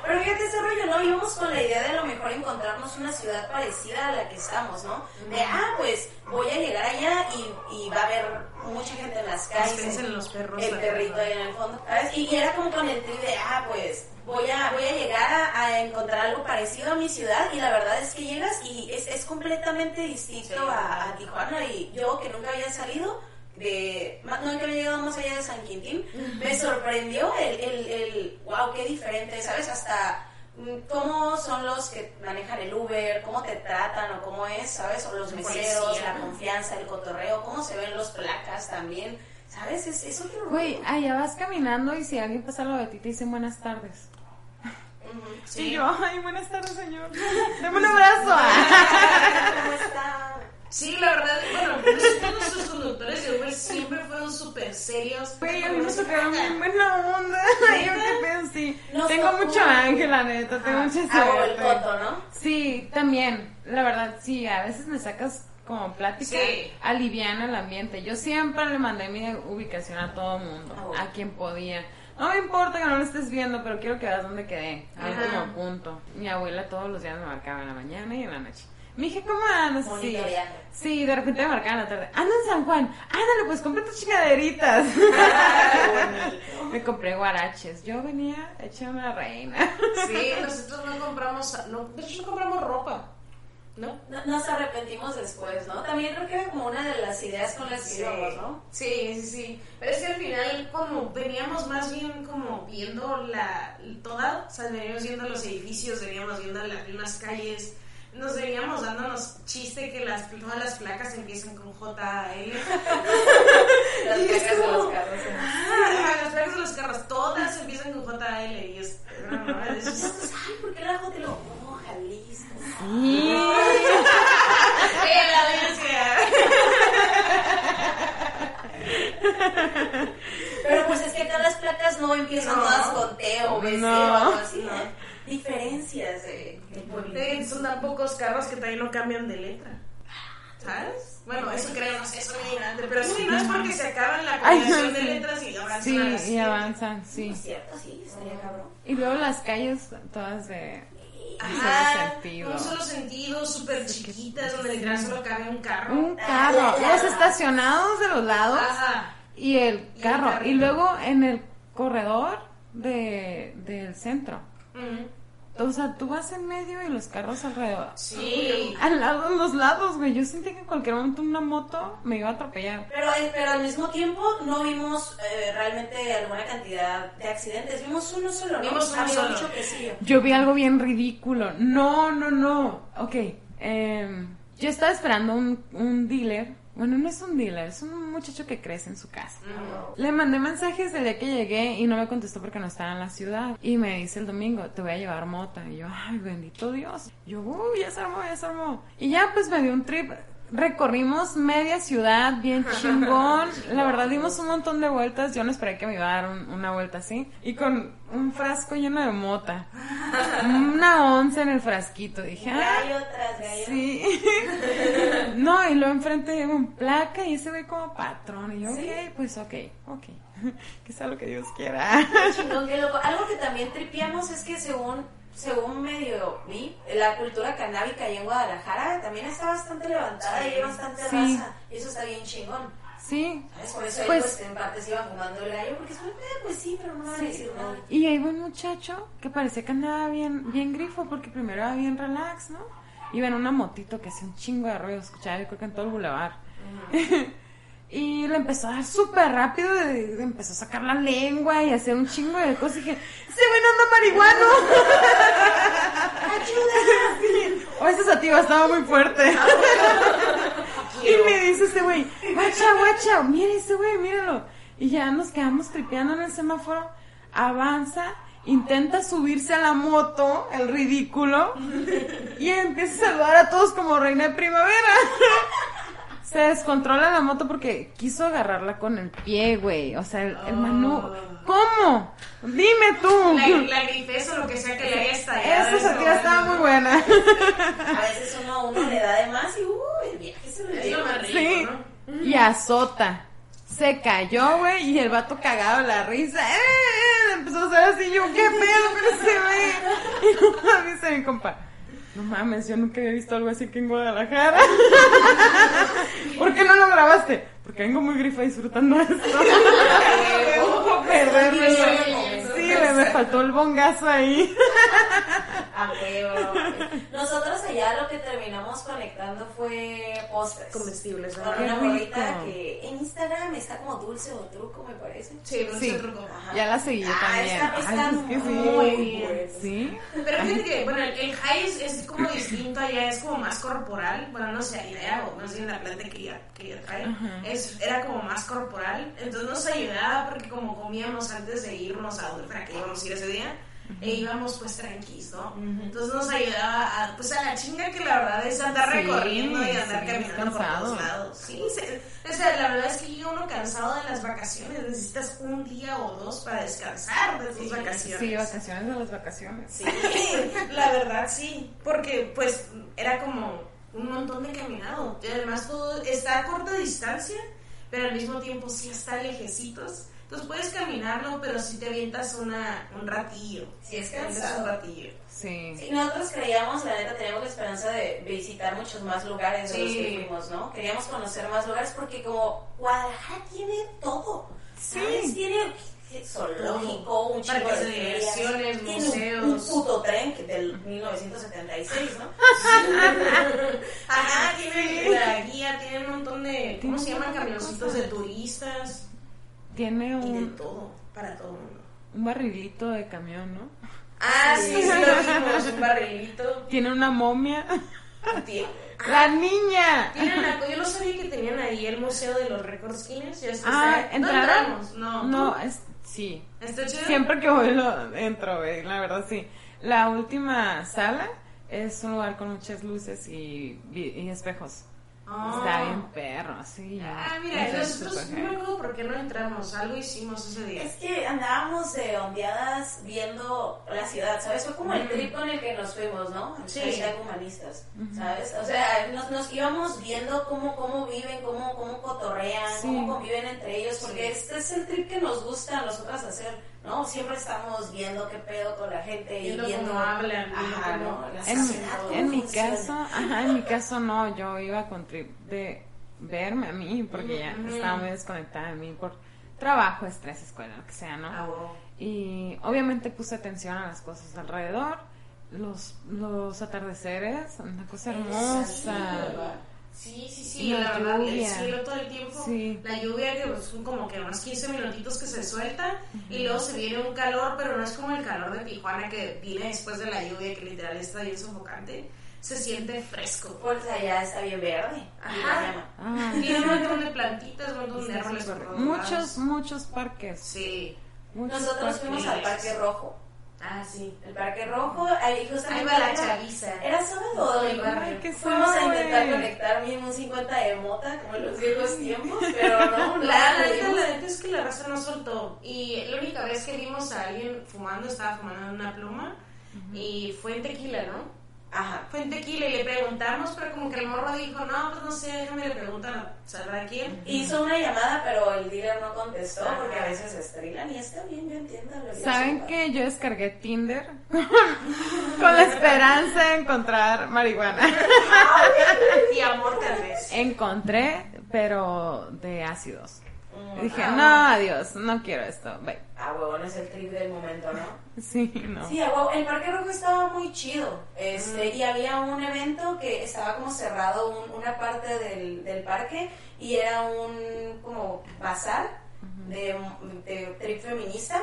Pero fíjate ese rollo, ¿no? Íbamos con la idea de a lo mejor encontrarnos una ciudad parecida a la que estamos, ¿no? De, ah, pues voy a llegar allá y, y va a haber mucha gente en las calles. Piensen los perros. El perrito ahí en el fondo, ¿sabes? Y, y era como con el trip de, ah, pues voy a, voy a llegar a, a encontrar algo parecido a mi ciudad y la verdad es que llegas y es, es completamente distinto Sí. a, a Tijuana y yo que nunca había salido de, ma- nunca había llegado más allá de San Quintín, me sorprendió el, el, el, wow, qué diferente, ¿sabes? Hasta mm, cómo son los que manejan el Uber, cómo te tratan o cómo es, ¿sabes? O los meseros, la confianza, el cotorreo, cómo se ven los placas también, ¿sabes? Es, es otro Güey, allá vas caminando y si alguien pasa lo de ti te dicen buenas tardes. Sí. Y yo, ay, buenas tardes, señor. Dame un abrazo. ¿Cómo está? Sí, la verdad, bueno, nuestros conductores de Uber siempre fueron súper serios. Güey, a mí me tocaron bien buena onda. Ay, yo qué pedo, sí. Nos tengo tocó. mucho ángel, la neta, tengo mucha Hago el suerte. coto, ¿no? Sí, también, la verdad, sí, a veces me sacas como plática, Sí. aliviana el ambiente. Yo siempre le mandé mi ubicación a todo mundo, Ah, a quien podía. No me importa que no lo estés viendo, pero quiero que veas dónde quedé, al último punto. Mi abuela todos los días me marcaba en la mañana y en la noche. Mije, ¿cómo andas? Sí. Sí, de repente me marcaba en la tarde. Anda en San Juan. Ándale, pues compra tus chingaderitas. me compré guaraches. Yo venía hecha una reina. Sí, nosotros no compramos, no, de hecho no compramos ropa, ¿no? No- Nos arrepentimos después, ¿no? También creo que era como una de las ideas con las que íbamos, ¿no? Sí, sí, sí. Pero es que al final como veníamos más bien como viendo la toda, o sea, veníamos viendo los edificios, veníamos viendo las mismas calles, nos veníamos dándonos chiste que las todas las placas empiezan con JL. Las placas de los carros. ¿eh? Ah, las placas de los carros todas empiezan con JL y es, no, no, es- ¿por qué la lo oh, Jalisco? Sí. ¡Eh, la audiencia! Pero pues es que acá las placas no empiezan No. todas con T o B, C No. o algo así, ¿no? Diferencias de, de pueblito. Eh, Son tan pocos carros que también no cambian de letra. ¿Sabes? Bueno, eso creo, no sé, eso es ignorante. Pero sí, no es porque se acaban la combinación de letras y avanzan Sí, las y siguientes. avanzan, sí. Es cierto, sí, estaría cabrón. Y luego las calles todas de Ajá, sentido. un solo sentido, súper chiquitas, donde literal solo cabe un carro. Un carro, los estacionados de los lados Ajá. y el Y el carro. Y luego en el corredor de, del centro. O sea, tú vas en medio y los carros alrededor. Sí. Al lado, en los lados, güey. Yo sentí que en cualquier momento una moto me iba a atropellar. Pero, eh, pero al mismo tiempo no vimos eh, realmente alguna cantidad de accidentes. Vimos uno solo, ¿no? Vimos uno solo. Yo vi algo bien ridículo. No, no, no. Ok. em, yo estaba esperando un, un dealer. Bueno, no es un dealer, es un muchacho que crece en su casa. Le mandé mensajes el día que llegué y no me contestó porque no estaba en la ciudad. Y me dice el domingo, te voy a llevar mota. Y yo, ay, bendito Dios. Yo, uy, ya se armó, ya se armó. Y ya pues me dio un trip. Recorrimos media ciudad, bien chingón. La verdad dimos un montón de vueltas. Yo no esperé que me iba a dar un- una vuelta así. Y con un frasco lleno de mota. Una once en el frasquito. Dije, ah, Gallo tras gallo. Sí. no, y luego enfrente un placa y ese güey como patrón. Y yo, Sí. ok, pues ok, ok. que sea lo que Dios quiera. Chingón, qué loco. Algo que también tripiamos es que según, según medio vi, la cultura canábica ahí en Guadalajara también está bastante levantada y hay bastante Sí. raza. Y eso está bien chingón. Sí. ¿Sabes? Por eso él, Pues- pues, en parte se iba fumando el gallo, porque es muy, eh, pues sí, pero no van a decir nada. Y ahí va un muchacho que parecía que andaba bien, bien grifo porque primero era bien relax, ¿no? Iba en una motito que hacía un chingo de ruido, escuchaba yo creo que en todo el bulevar. y le empezó a dar súper rápido, y empezó a sacar la lengua y hacer un chingo de cosas. Y dije, ¡se güey no anda marihuano! Sí. O esa sativa estaba muy fuerte. y me dice ese güey, guacha, guacha, mire ese güey, míralo. Y ya nos quedamos tripeando en el semáforo avanza, intenta subirse a la moto, el ridículo, y empieza a saludar a todos como reina de primavera. Se descontrola la moto porque quiso agarrarla con el pie, güey. O sea, el, el Manu. ¿Cómo? Dime tú. La, la grifes o lo que sea que le haya estallado. Esa satira estaba muy buena. A veces uno, uno le da de más y uh, el viaje se lo lleva. más rico, Sí. ¿no? Y azota. Se cayó, güey, y el vato cagado la risa. ¡Eh! eh! Empezó a hacer así, yo, ¿qué pedo con ese güey? Y dice mi compa. No mames, yo nunca había visto algo así aquí en Guadalajara. ¿Por qué no lo grabaste? Porque vengo muy grifa disfrutando esto. Perderme. Sí, güey, me faltó el bongazo ahí. A huevo. Nosotros allá lo que terminamos conectando fue postres. Comestibles, Con ¿verdad? Qué una morrita que en Instagram está como dulce o truco, me parece. Sí, no Sí. sé truco. Ajá. Ya la seguí yo Ah, también. está, está Ay, es que sí. muy bien. bueno. Sí. Pero fíjate que, bueno, el, el high es, es como distinto allá, es como más corporal. Bueno, no sé, la idea, o más bien la planta que ella, que ella trae, es, era como más corporal. Entonces nos ayudaba porque como comíamos antes de irnos a donde que íbamos a ir ese día, e íbamos pues tranquilos, ¿no? Entonces nos ayudaba a, pues a la chinga que la verdad es andar Sí, recorriendo y andar sí, caminando por todos lados. Sí, se- o sea, la verdad es que llega uno cansado de las vacaciones, necesitas un día o dos para descansar de tus vacaciones. Sí, vacaciones de las vacaciones. Sí, la verdad sí, porque pues era como un montón de caminado. Y además todo está a corta distancia, pero al mismo tiempo sí está lejecitos. Entonces puedes caminarlo, pero si te avientas una, un ratillo. Sí, es cansado. un ratillo. Sí. Sí, nosotros creíamos, la neta, teníamos la esperanza de visitar muchos más lugares de los Sí. que fuimos, ¿no? Queríamos conocer más lugares porque como Guadalajara tiene todo, ¿sabes? Sí. Tiene zoológico, un Parques de ferias, diversiones, un- museos. Un, puto tren que del 1976, ¿no? Ajá, tiene la guía, tiene un montón de, ¿cómo se llaman? Camioncitos de turistas Tiene y de un, todo, para todo el mundo. un barrilito de camión, ¿no? Ah, sí, sí, lo vimos, un barrilito. Tiene una momia. Tie- ¡La niña! Tienen la- yo no sabía que tenían ahí el Museo de los Récords Guinness. Ya Ah, está- ¿no entramos? No. No, es, sí. ¿Está chido? Siempre que voy lo entro, güey, la verdad sí. La última sala es un lugar con muchas luces y, y espejos. Ah. Está bien perro, sí. Ah, mira, nosotros no me acuerdo por qué no entramos. Algo hicimos ese día. Es que andábamos de ondeadas viendo la ciudad, ¿sabes? Fue como el trip con el que nos fuimos, ¿no? Sí. Humanistas, ¿sabes? O sea, nos, nos íbamos viendo cómo, cómo viven, cómo, cómo cotorrean, Sí. cómo conviven entre ellos, porque este es el trip que nos gusta a nosotras hacer, ¿no? Siempre estamos viendo qué pedo con la gente Viendo y viendo... cómo hablan, viendo Ajá, cómo- ¿no? La En, mi caso, ajá, en mi caso no, yo iba con trip de verme a mí, porque ya estaba muy desconectada de mí por trabajo, estrés, escuela, lo que sea, ¿no? Ah. Y obviamente puse atención a las cosas alrededor, los, los atardeceres, una cosa hermosa. Sí, sí, sí, la la verdad, el lluvia. cielo todo el tiempo. Sí. La lluvia que pues, son como que unos 15 minutitos que se suelta y luego se viene un calor, pero no es como el calor de Tijuana que viene después de la lluvia que literal está bien sofocante. Se siente fresco. Pues allá está bien verde. y Ajá. Ah, Tiene un montón de plantitas, un montón de árboles por muchos, muchos parques. Sí. muchos Nosotros fuimos al. Parque Rojo. Ah, sí. El Parque Rojo, ahí Ahí justamente va la era- chaviza. Era sábado, domingo. barrio. qué Fuimos a intentar conectar mínimo un 50 de mota, como en los viejos tiempos, pero no, no neta, la neta es que la raza no soltó. Y la única vez que vimos a alguien fumando, estaba fumando en una pluma. Y fue en tequila, ¿no? Ajá. Fue en tequila y le preguntamos, pero como que el morro dijo, no, pues no sé, déjame le preguntar, ¿sabrá quién? Hizo una llamada, pero el dealer no contestó Ajá. porque a veces se estrilan y está bien, yo entiendo. lo que ¿Saben que yo descargué Tinder con la esperanza de encontrar marihuana? Y amor tal vez. Encontré, pero de ácidos. Dije, ah, no, adiós, no quiero esto. Bye. Ah, huevón, es el trip del momento, ¿no? Sí, no. Sí, a huevo. el Parque Rojo estaba muy chido. Este, Y había un evento que estaba como cerrado un- una parte del, del parque y era un como bazar de, de trip feminista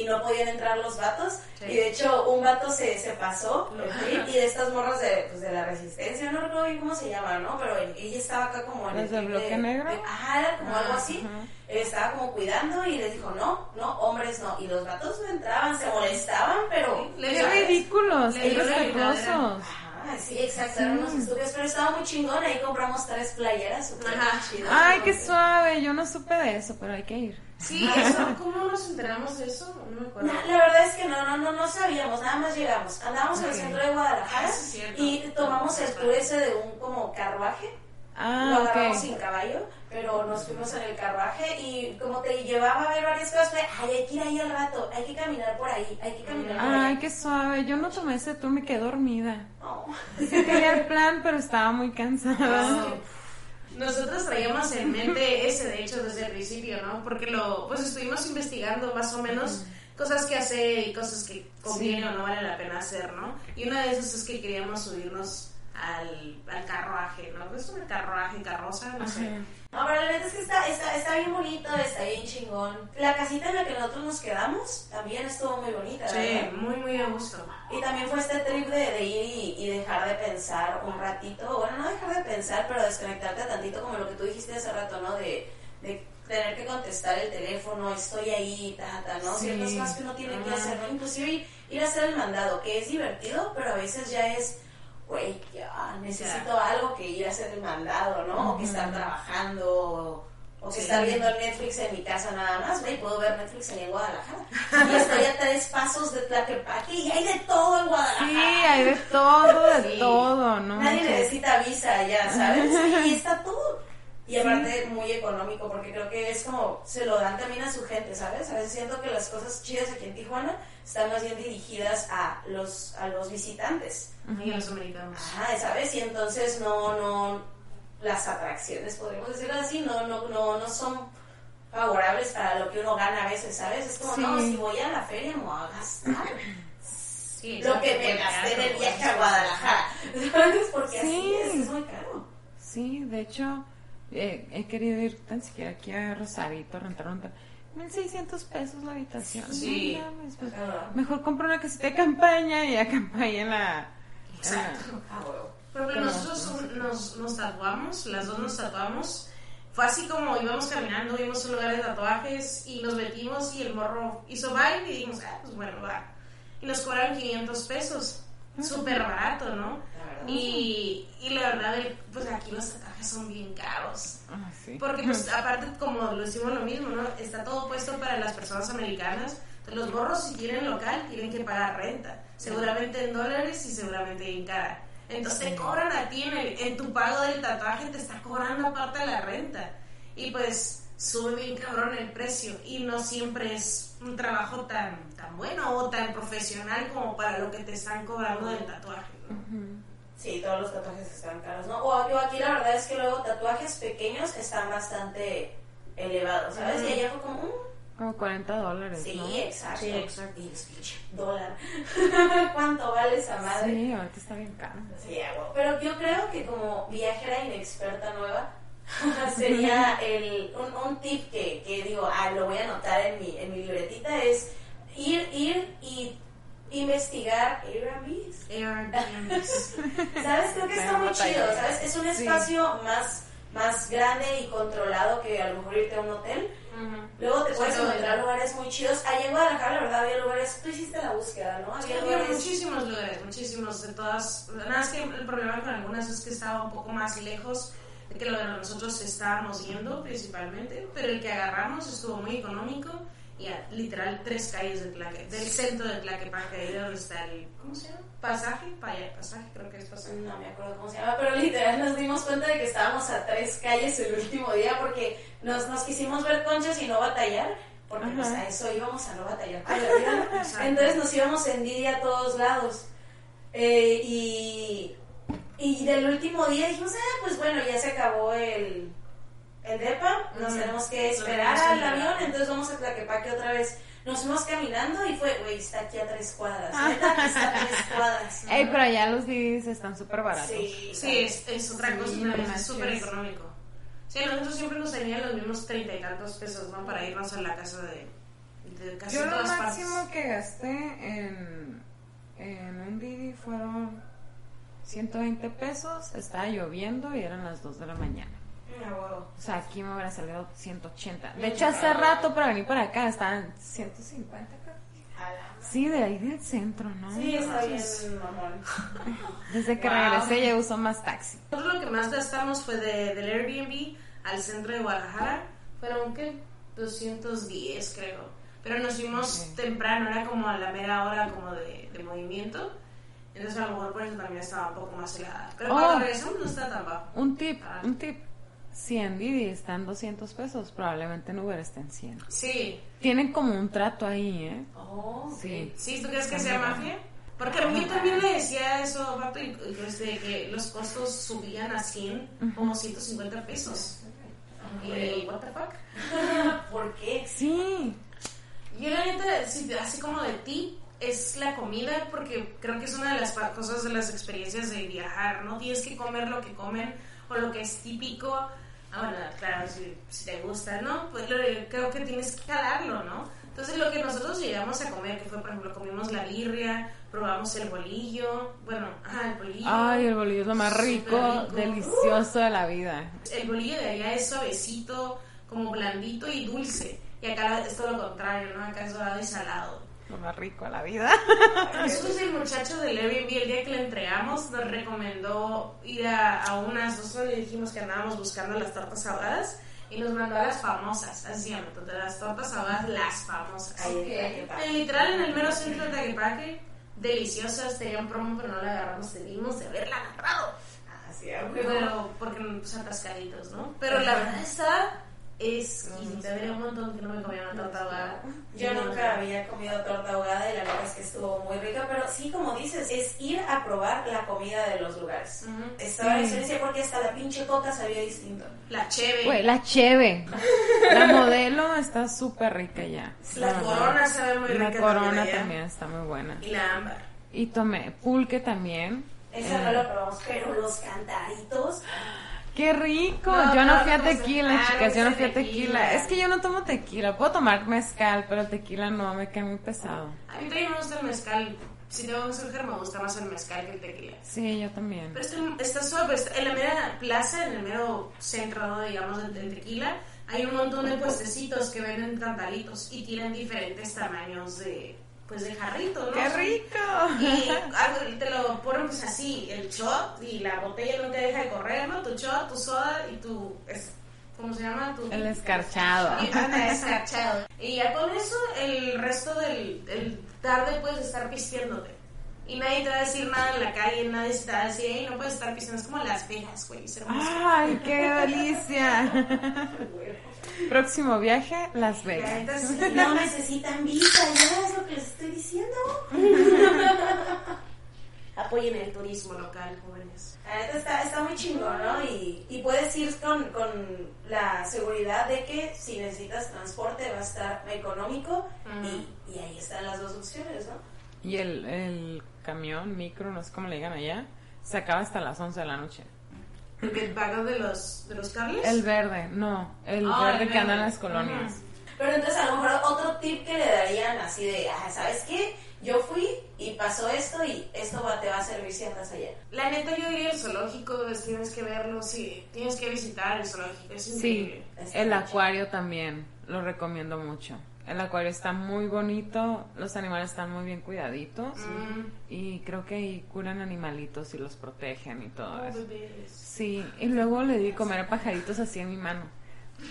y no podían entrar los vatos. Sí. Y de hecho, un vato se, se pasó el y de estas morras de, pues, de la resistencia, no recuerdo bien cómo se llama, ¿no? Pero ella estaba acá como en el. ¿Las del trip de- bloque negro? de- ajá, era como algo así. Ajá. Él estaba como cuidando y les dijo, no, no, hombres no. Y los vatos no entraban, se molestaban, pero... Le Qué dio- ridículos, qué respetuosos. Ajá, sí, exacto, eran unos estúpidos, pero estaba muy chingón. Ahí compramos tres playeras súper chidas. Ay, qué suave, yo no supe de eso, pero hay que ir. Sí, eso, ¿cómo nos enteramos de eso? No me acuerdo. No, la verdad es que no, no, no, no sabíamos, nada más llegamos. Andábamos en el centro de Guadalajara Ah, y tomamos el tour ese de un como carruaje. lo Ah, agarramos ok. sin caballo, pero nos fuimos en el carruaje y como te llevaba a ver varias cosas, fue, ay, hay que ir ahí al rato, hay que caminar por ahí, hay que caminar por Ay, ahí. qué suave. Yo no tomé ese tour, me quedé dormida. No. Sí quería el plan, pero estaba muy cansada. Nosotros traíamos en mente ese, de hecho, desde el principio, ¿no? Porque lo, pues estuvimos investigando más o menos cosas que hacer y cosas que conviene o no vale la pena hacer, ¿no? Y una de esas es que queríamos subirnos al, al carruaje, ¿no? Es un carruaje, carroza, no sé. No, pero la neta es que está, está, está bien bonito, está bien chingón. La casita en la que nosotros nos quedamos también estuvo muy bonita, Sí, ¿verdad? muy, muy a gusto. Y también fue este trip de, de ir y, y dejar de pensar un ratito, bueno, no dejar de pensar, pero desconectarte tantito como lo que tú dijiste hace rato, ¿no? De, de tener que contestar el teléfono, estoy ahí, ta, ta, ¿no? Sí. Ciertas cosas que uno tiene que hacer, ¿no? Inclusive ir a hacer el mandado, que es divertido, pero a veces ya es, güey, ya necesito algo que ir a hacer el mandado, ¿no? O que estar trabajando, o, o que Sí. estar viendo Netflix en mi casa nada más, güey, puedo ver Netflix ahí en Guadalajara. Y estoy a tres pasos de Tlaquepaque y hay de todo en Guadalajara. Sí, hay de todo, de Sí. todo, ¿no? Nadie necesita visa ya, ¿sabes? Y está todo. Y aparte muy económico, porque creo que es como, se lo dan también a su gente, ¿sabes? A veces siento que las cosas chidas aquí en Tijuana están más bien dirigidas a los, a los visitantes. Y a los americanos. Ajá, ¿sabes? Y entonces no, no, las atracciones, podríamos decirlo así, no, no, no, no son favorables para lo que uno gana a veces, ¿sabes? Es como, Sí. no, si voy a la feria me voy a gastar Sí, lo que me gasté en el viaje a Guadalajara, ¿sabes? Porque así Sí. es, es muy caro. Sí, de hecho, eh, he querido ir tan siquiera aquí a Rosarito, rentar un... 1600 pesos la habitación. Sí. No mames, pues, Ajá. mejor compro una casita de campaña y acampa ahí en la... Exacto. Ah, huevo. Por ejemplo, nosotros nos, nos tatuamos, las dos nos tatuamos. Fue así como íbamos caminando, vimos un lugar de tatuajes y nos metimos y el morro hizo baile y dijimos, ah, pues bueno, va. Y nos cobraron 500 pesos. Súper barato, ¿no? La. Y, y la verdad, pues aquí los tatuajes son bien caros. Ah, sí. Porque pues aparte como lo hicimos lo mismo, ¿no? Está todo puesto para las personas americanas. Los borros si tienen local tienen que pagar renta. Seguramente en dólares y seguramente en cara. Entonces te cobran a ti en, el- en tu pago del tatuaje, te está cobrando aparte de la renta. Y pues sube bien cabrón el precio. Y no siempre es un trabajo tan, tan bueno o tan profesional como para lo que te están cobrando del tatuaje. ¿no? Sí, todos los tatuajes están caros, ¿no? O yo aquí la verdad es que luego tatuajes pequeños están bastante elevados, ¿sabes? Y allá fue como, mm, Como 40 dólares, sí, ¿no? exacto. Sí, exacto. Y es pinche dólar. ¿Cuánto vale esa madre? Sí, ahorita está bien caro. Sí. Pero yo creo que como viajera inexperta nueva, sería el, un, un tip que, que digo, ah, lo voy a anotar en mi, en mi libretita, es ir, ir y investigar Airbnbs. Airbnbs. ¿Sabes? Creo que está muy chido, ¿sabes? Es un Sí. espacio más, más grande y controlado que a lo mejor irte a un hotel. Luego te puedes Sí, encontrar lugares muy chidos. Allá en Guadalajara, la verdad, había lugares, tú hiciste la búsqueda, ¿no? Sí, Había había lugares... muchísimos lugares, muchísimos de todas. Nada más que el problema con algunas es que estaba un poco más lejos que lo que nosotros estábamos yendo principalmente, pero el que agarramos estuvo muy económico y a literal tres calles de Tlaque, del centro de Tlaquepaque, ahí donde está el, ¿cómo se llama? Pasaje, Paya- pasaje, creo que es pasaje. No me acuerdo cómo se llama, pero literal nos dimos cuenta de que estábamos a tres calles el último día porque nos, nos quisimos ver conchas y no batallar, porque pues a eso íbamos a no batallar con la vida. Entonces nos íbamos en Didi a todos lados. Eh, y, y del último día dijimos, ah, pues bueno, ya se acabó el, el DEPA, nos tenemos que esperar al avión, entonces vamos a Tlaquepaque otra vez. Nos fuimos caminando y fue, güey, está aquí a tres cuadras, Ah. neta que está a tres cuadras. Ey, pero allá los DVDs están súper baratos. Sí, Sí, es, es otra Sí, cosa, no es súper económico. Sí, a nosotros siempre nos salían los mismos treinta y tantos pesos, ¿no? Para irnos a la casa de, de casi Yo lo todas máximo partes. que gasté en, en un Didi fueron 120 pesos, estaba lloviendo y eran las 2 de la mañana. O sea, aquí me hubiera salido 180. De hecho, hace rato para venir para acá estaban 150, creo. Sí, de ahí del centro, ¿no? Sí, está bien, mamón. Desde que Wow. regresé ya uso más taxi. Nosotros lo que más gastamos fue de, del Airbnb al centro de Guadalajara. Fueron, ¿qué? 210, creo. Pero nos fuimos Ok. temprano, era como a la mera hora como de, de movimiento. Entonces a lo mejor por eso también estaba un poco más helada. Pero Oh. cuando regresamos no está tan bajo. Un tip, Ah. un tip. Si en Didi están 200 pesos, probablemente en Uber estén 100. Sí. Tienen como un trato ahí, ¿eh? Oh, Sí. ¿Sí? ¿Tú crees que sea mafia? Porque a mí también me decía eso, Pato, y- y, este, que los costos subían a 100, como 150 pesos. Y, what the fuck? ¿Por qué? Sí. Yo la neta, sí, así como de ti, es la comida, porque creo que es una de las cosas de las experiencias de viajar, ¿no? Tienes que comer lo que comen o lo que es típico. Ah, bueno, claro, si, si te gusta, ¿no? Pues lo- creo que tienes que calarlo, ¿no? Entonces lo que nosotros llegamos a comer, que fue, por ejemplo, comimos la birria, probamos el bolillo, bueno, ajá, el bolillo. Ay, el bolillo es lo más rico, rico. delicioso de la vida. El bolillo de allá es suavecito, como blandito y dulce. Y acá es todo lo contrario, ¿no? Acá es dorado y salado. Lo más rico de la vida. Nosotros el muchacho del Airbnb el día que le entregamos nos recomendó ir a, a unas, nosotros le dijimos que andábamos buscando las tortas ahogadas y nos mandó a las famosas, así entonces, las tortas ahogadas, las famosas. Ahí está, En literal en el mero centro de Taquepaque, deliciosas, tenían promo pero no la agarramos, debimos de haberla agarrado. Así, a. Pero, porque pues atascaditos, ¿no? Pero la verdad está exquisita. Había un montón que no me comía una torta ahogada. Yo nunca había comido torta ahogada y la verdad es que estuvo muy rica, pero sí, como dices, es ir a probar la comida de los lugares. Ujú. Estaba la porque hasta la pinche coca sabía distinto. La cheve. Güey, la cheve. La modelo está súper rica ya. La corona sabe muy La rica corona allá. también está muy buena. Y la ámbar. Y tomé pulque también. Esa Eh, no la probamos, pero los cantaritos. ¡Qué rico! No, yo no fui a tequila, chicas, yo no fui a tequila. tequila. Es que yo no tomo tequila. Puedo tomar mezcal, pero tequila no, me cae muy pesado. A mí también me gusta el mezcal. Si tengo que ser me gusta más el mezcal que el tequila. Sí, yo también. Pero está, está suave. está- En la mera plaza, en el mero centro, digamos, del, del tequila, hay un montón de puestecitos que venden cantaritos y tienen diferentes tamaños de, pues, de jarrito, ¿no? ¡Qué rico! Y algo- te lo ponen pues así, el shot y la botella no te deja de correr, ¿no? Tu shot, tu soda y tu... es- ¿Cómo se llama? Tu, El escarchado. y anda escarchado. Y ya con eso, el resto del, del tarde puedes estar pisteándote. Y nadie te va a decir nada en la calle, nadie se te va a decir, "Ey, no puedes estar pisteando. Es como Las Vegas, güey. ¡Ay, qué delicia! Próximo viaje, Las La Vegas. sí. No necesitan visa, ya es lo que les estoy diciendo. Apoyen el turismo local, jóvenes. La neta está, está muy chingón, ¿no? Y, y puedes ir con, con la seguridad de que si necesitas transporte va a estar económico y, y ahí están las dos opciones, ¿no? Y el, el camión, micro, no sé cómo le digan allá, se acaba hasta las 11 de la noche. ¿El que paga de los, de los cables? El verde, no, el Ah, verde el que anda en las colonias. Pero entonces a lo mejor otro tip que le darían así de, ah, ¿sabes qué? Yo fui y pasó esto y esto va- te va a servir si andas allá. La neta, yo diría el zoológico, pues, tienes que verlo, sí, tienes que visitar el zoológico, es Sí, el acuario también, lo recomiendo mucho. El acuario está muy bonito, los animales están muy bien cuidaditos Mm. y creo que ahí curan animalitos y los protegen y todo Oh, eso. bebés. Sí, y luego le di comer a pajaritos así en mi mano.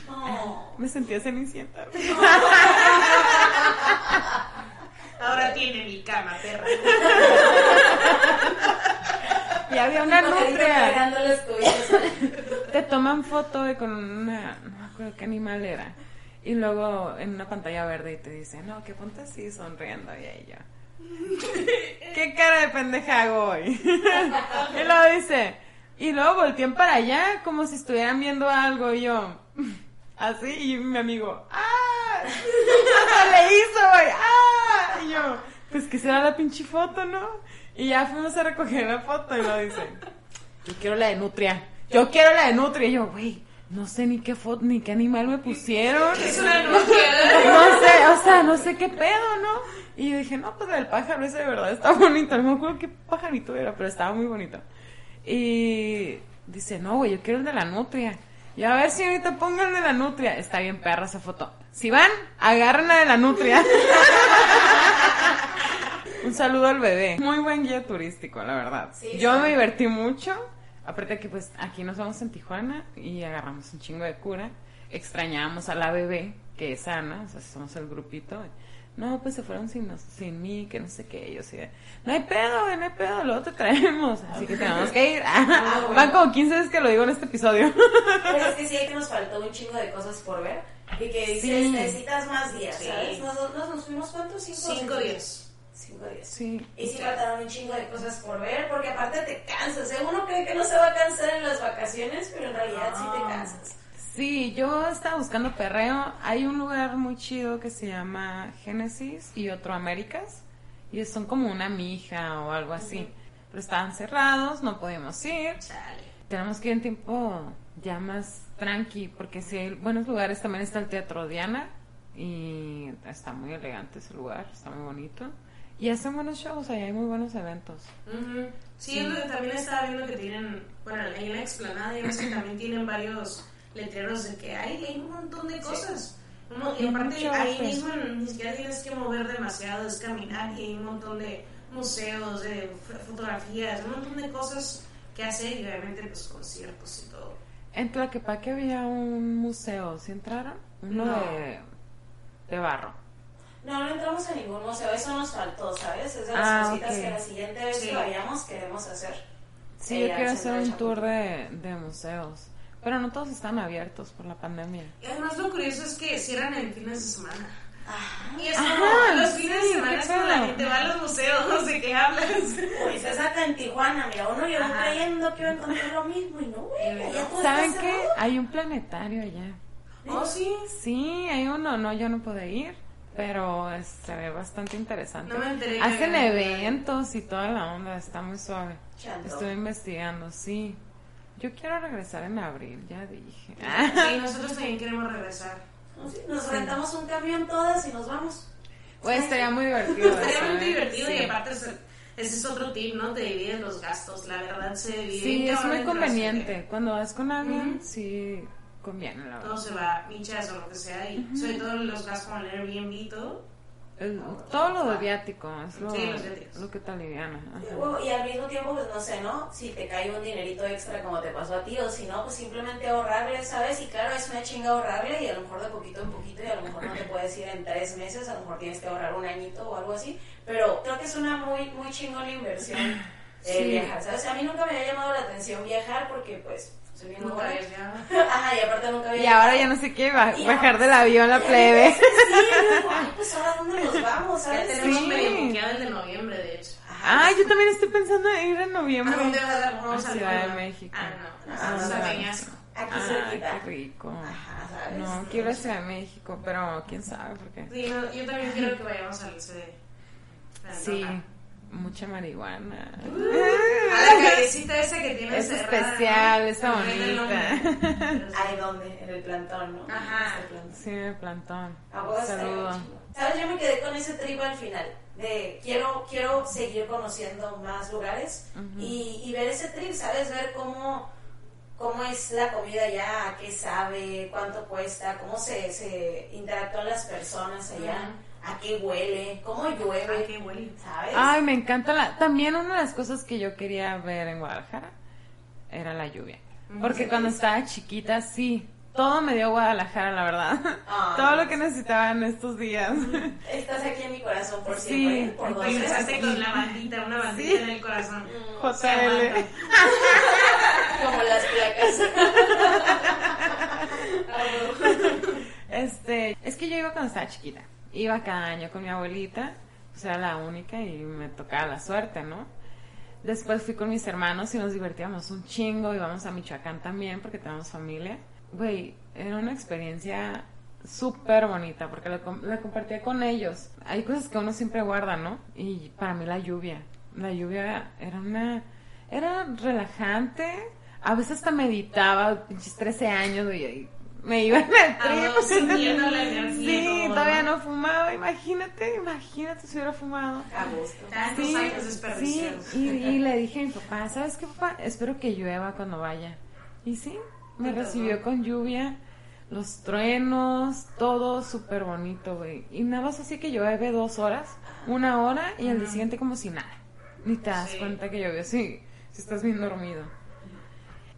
Oh. Me sentía cenicienta. Ahora tiene mi cama, perra. Y había una nutria. Te toman foto de con una, no me acuerdo qué animal era. Y luego en una pantalla verde y te dicen, no, que ponte así sonriendo y ahí yo. ¿Qué cara de pendeja hago hoy? y luego dice, y luego voltean para allá como si estuvieran viendo algo y yo, así, y mi amigo, ¡ah! le hizo, güey, ¡ah! Y yo, pues que será la pinche foto, ¿no? Y ya fuimos a recoger la foto y lo dice, yo quiero la de Nutria, yo quiero la de Nutria. Y yo, güey, no sé ni qué foto, ni qué animal me pusieron. Es una. No sé, o sea, no sé qué pedo, ¿no? Y yo dije, no, pues el pájaro ese de verdad está bonito. No me acuerdo qué pajarito era, pero estaba muy bonito. Y dice, no, güey, yo quiero el de la nutria. Y a ver, señorita, pónganle la nutria. Está bien perra esa foto. Si van, agarren la de la nutria. Un saludo al bebé. Muy buen guía turístico, la verdad. Sí, Yo sí. me divertí mucho. Aparte que pues aquí nos vamos en Tijuana y agarramos un chingo de cura. Extrañábamos a la bebé, que es Ana, o sea, somos el grupito. No, pues se fueron sin, nos- sin mí, que no sé qué. Yo de, no hay pedo, no hay pedo, luego te traemos. Así que tenemos que ir. Van como 15 veces que lo digo en este episodio. Pero es que sí, que nos faltó un chingo de cosas por ver. Y que dices, Sí. necesitas más días, Sí. ¿sabes? Nosotros nos fuimos, ¿cuántos? Cinco, Cinco días. Cinco días. Sí. Y sí faltaron un chingo de cosas por ver, porque aparte te cansas. ¿eh? Uno cree que no se va a cansar en las vacaciones, pero en realidad sí te cansas. Sí, yo estaba buscando perreo. Hay un lugar muy chido que se llama Génesis y otro Américas. Y son como una mija o algo así. Pero estaban cerrados, no podíamos ir. Chale. Tenemos que ir en tiempo ya más tranqui, porque si hay buenos lugares, también está el Teatro Diana. Y está muy elegante ese lugar, está muy bonito. Y hacen buenos shows, ahí hay muy buenos eventos. Ujú. Sí, es lo que también estaba viendo que tienen, bueno, ahí en la explanada, y ves que también tienen varios letreros de que hay, hay un montón de cosas. Uno- y aparte, ahí arte. mismo ni siquiera tienes que mover demasiado, es caminar y hay un montón de museos, de fotografías, un montón de cosas que hacer y obviamente pues conciertos y todo. En Tlaquepaque había un museo, ¿sí entraron? Uno No. de, de barro. No, no entramos a ningún museo, eso nos faltó, ¿sabes? Es de las Ah, cositas ok. que la siguiente vez Sí. que vayamos queremos hacer. Sí, Eh, yo quiero hacer un tour de, de museos. Pero no todos están abiertos por la pandemia. Y además lo curioso es que cierran en fines de semana. Ah, Y es Ajá, como, los fines sí, de semana es cuando la gente va a los museos, ¿de qué hablas? pues es acá en Tijuana, mira, uno llegó Ajá. creyendo que iba a encontrar lo mismo y no, güey, allá todo ¿Saben está qué? Hay un planetario allá. Oh, sí. Sí, hay uno. No, yo no pude ir. Pero es- se ve bastante interesante. No me enteré Hacen eventos y toda la onda. Está muy suave. Estuve investigando, sí. Yo quiero regresar en abril, ya dije. Sí, nosotros también queremos regresar. Sí, Nos rentamos un camión todas y nos vamos. Pues estaría muy divertido. Estaría muy divertido y aparte es- ese es otro tip, ¿no? Te divides los gastos, la verdad se divide. Sí, es muy conveniente. Cuando vas con alguien, sí conviene, la Todo verdad. se va, michas o lo que sea, y sobre todo los gastos con el Airbnb y todo. El- todo lo de viático es lo, Sí, lo que te aliviana. Y al mismo tiempo, pues no sé, ¿no? Si te cae un dinerito extra como te pasó a ti, o si no, pues simplemente ahorrarle, ¿sabes? Y claro, es una chinga ahorrarle y a lo mejor de poquito en poquito y a lo mejor no te puedes ir en tres meses, a lo mejor tienes que ahorrar un añito o algo así, pero creo que es una muy, muy chingona inversión eh, Sí. viajar, ¿sabes? A mí nunca me había llamado la atención viajar porque pues soy bien Nunca. Ajá, y aparte nunca había Y ahora ya no sé qué, Y bajar del avión la plebe. Sí, yo digo, ay, pues ahora dónde nos vamos, Ya ¿sabes? tenemos Sí. medio el de noviembre, de hecho. Ajá, Ah, yo también estoy pensando en ir en noviembre. ¿A dónde vas a vamos A Ciudad de? México. Ah, no, Ah, a aquí Ah, cerquita. qué rico. Ajá, ¿sabes? No, quiero ir a Ciudad de México, pero quién sabe por qué. Sí, no, yo también quiero que vayamos al CD. Sí, mucha marihuana. A la callecita esa que tiene Es cerrada, especial, ¿no? el bonita. nombre. Ay, ¿dónde? En el plantón, ¿no? Ajá. En el plantón. Sí, el plantón. A Saludo. ¿Sabes? Yo me quedé con ese trip al final. De quiero, quiero seguir conociendo más lugares y, y ver ese trip, ¿sabes? Ver cómo, cómo es la comida allá, a qué sabe, cuánto cuesta, cómo se, se interactúan las personas allá, a qué huele, cómo llueve, Ah, qué huele. ¿sabes? Ay, me encanta la... También una de las cosas que yo quería ver en Guadalajara era la lluvia. Porque Sí. cuando estaba chiquita, sí, todo me dio Guadalajara, la verdad. Ay. Todo lo que necesitaba en estos días. Estás aquí en mi corazón por Sí, siempre, por dos empezaste con la bandita, una bandita Sí. en el corazón. JL. Como las placas. Este, es que yo iba cuando estaba chiquita. Iba cada año con mi abuelita, o sea, la única y me tocaba la suerte, ¿no? Después fui con mis hermanos y nos divertíamos un chingo, íbamos a Michoacán también porque tenemos familia. Güey, era una experiencia súper bonita porque la, la compartía con ellos. Hay cosas que uno siempre guarda, ¿no? Y para mí la lluvia, la lluvia era una, era relajante. A veces hasta meditaba, pinches 13 años, y me iba en el trip. Ah, y Sí, todavía ¿no? fumaba, imagínate, imagínate si hubiera fumado. A gusto. Tantos Sí, años sí, y, y le dije a mi papá, ¿sabes qué, papá? Espero que llueva cuando vaya. Y sí, Me recibió con lluvia, los truenos, todo súper bonito, güey. Y nada más así que llueve dos horas, una hora y al día siguiente como si nada. Ni te das Sí. cuenta que llovió si, si estás bien dormido.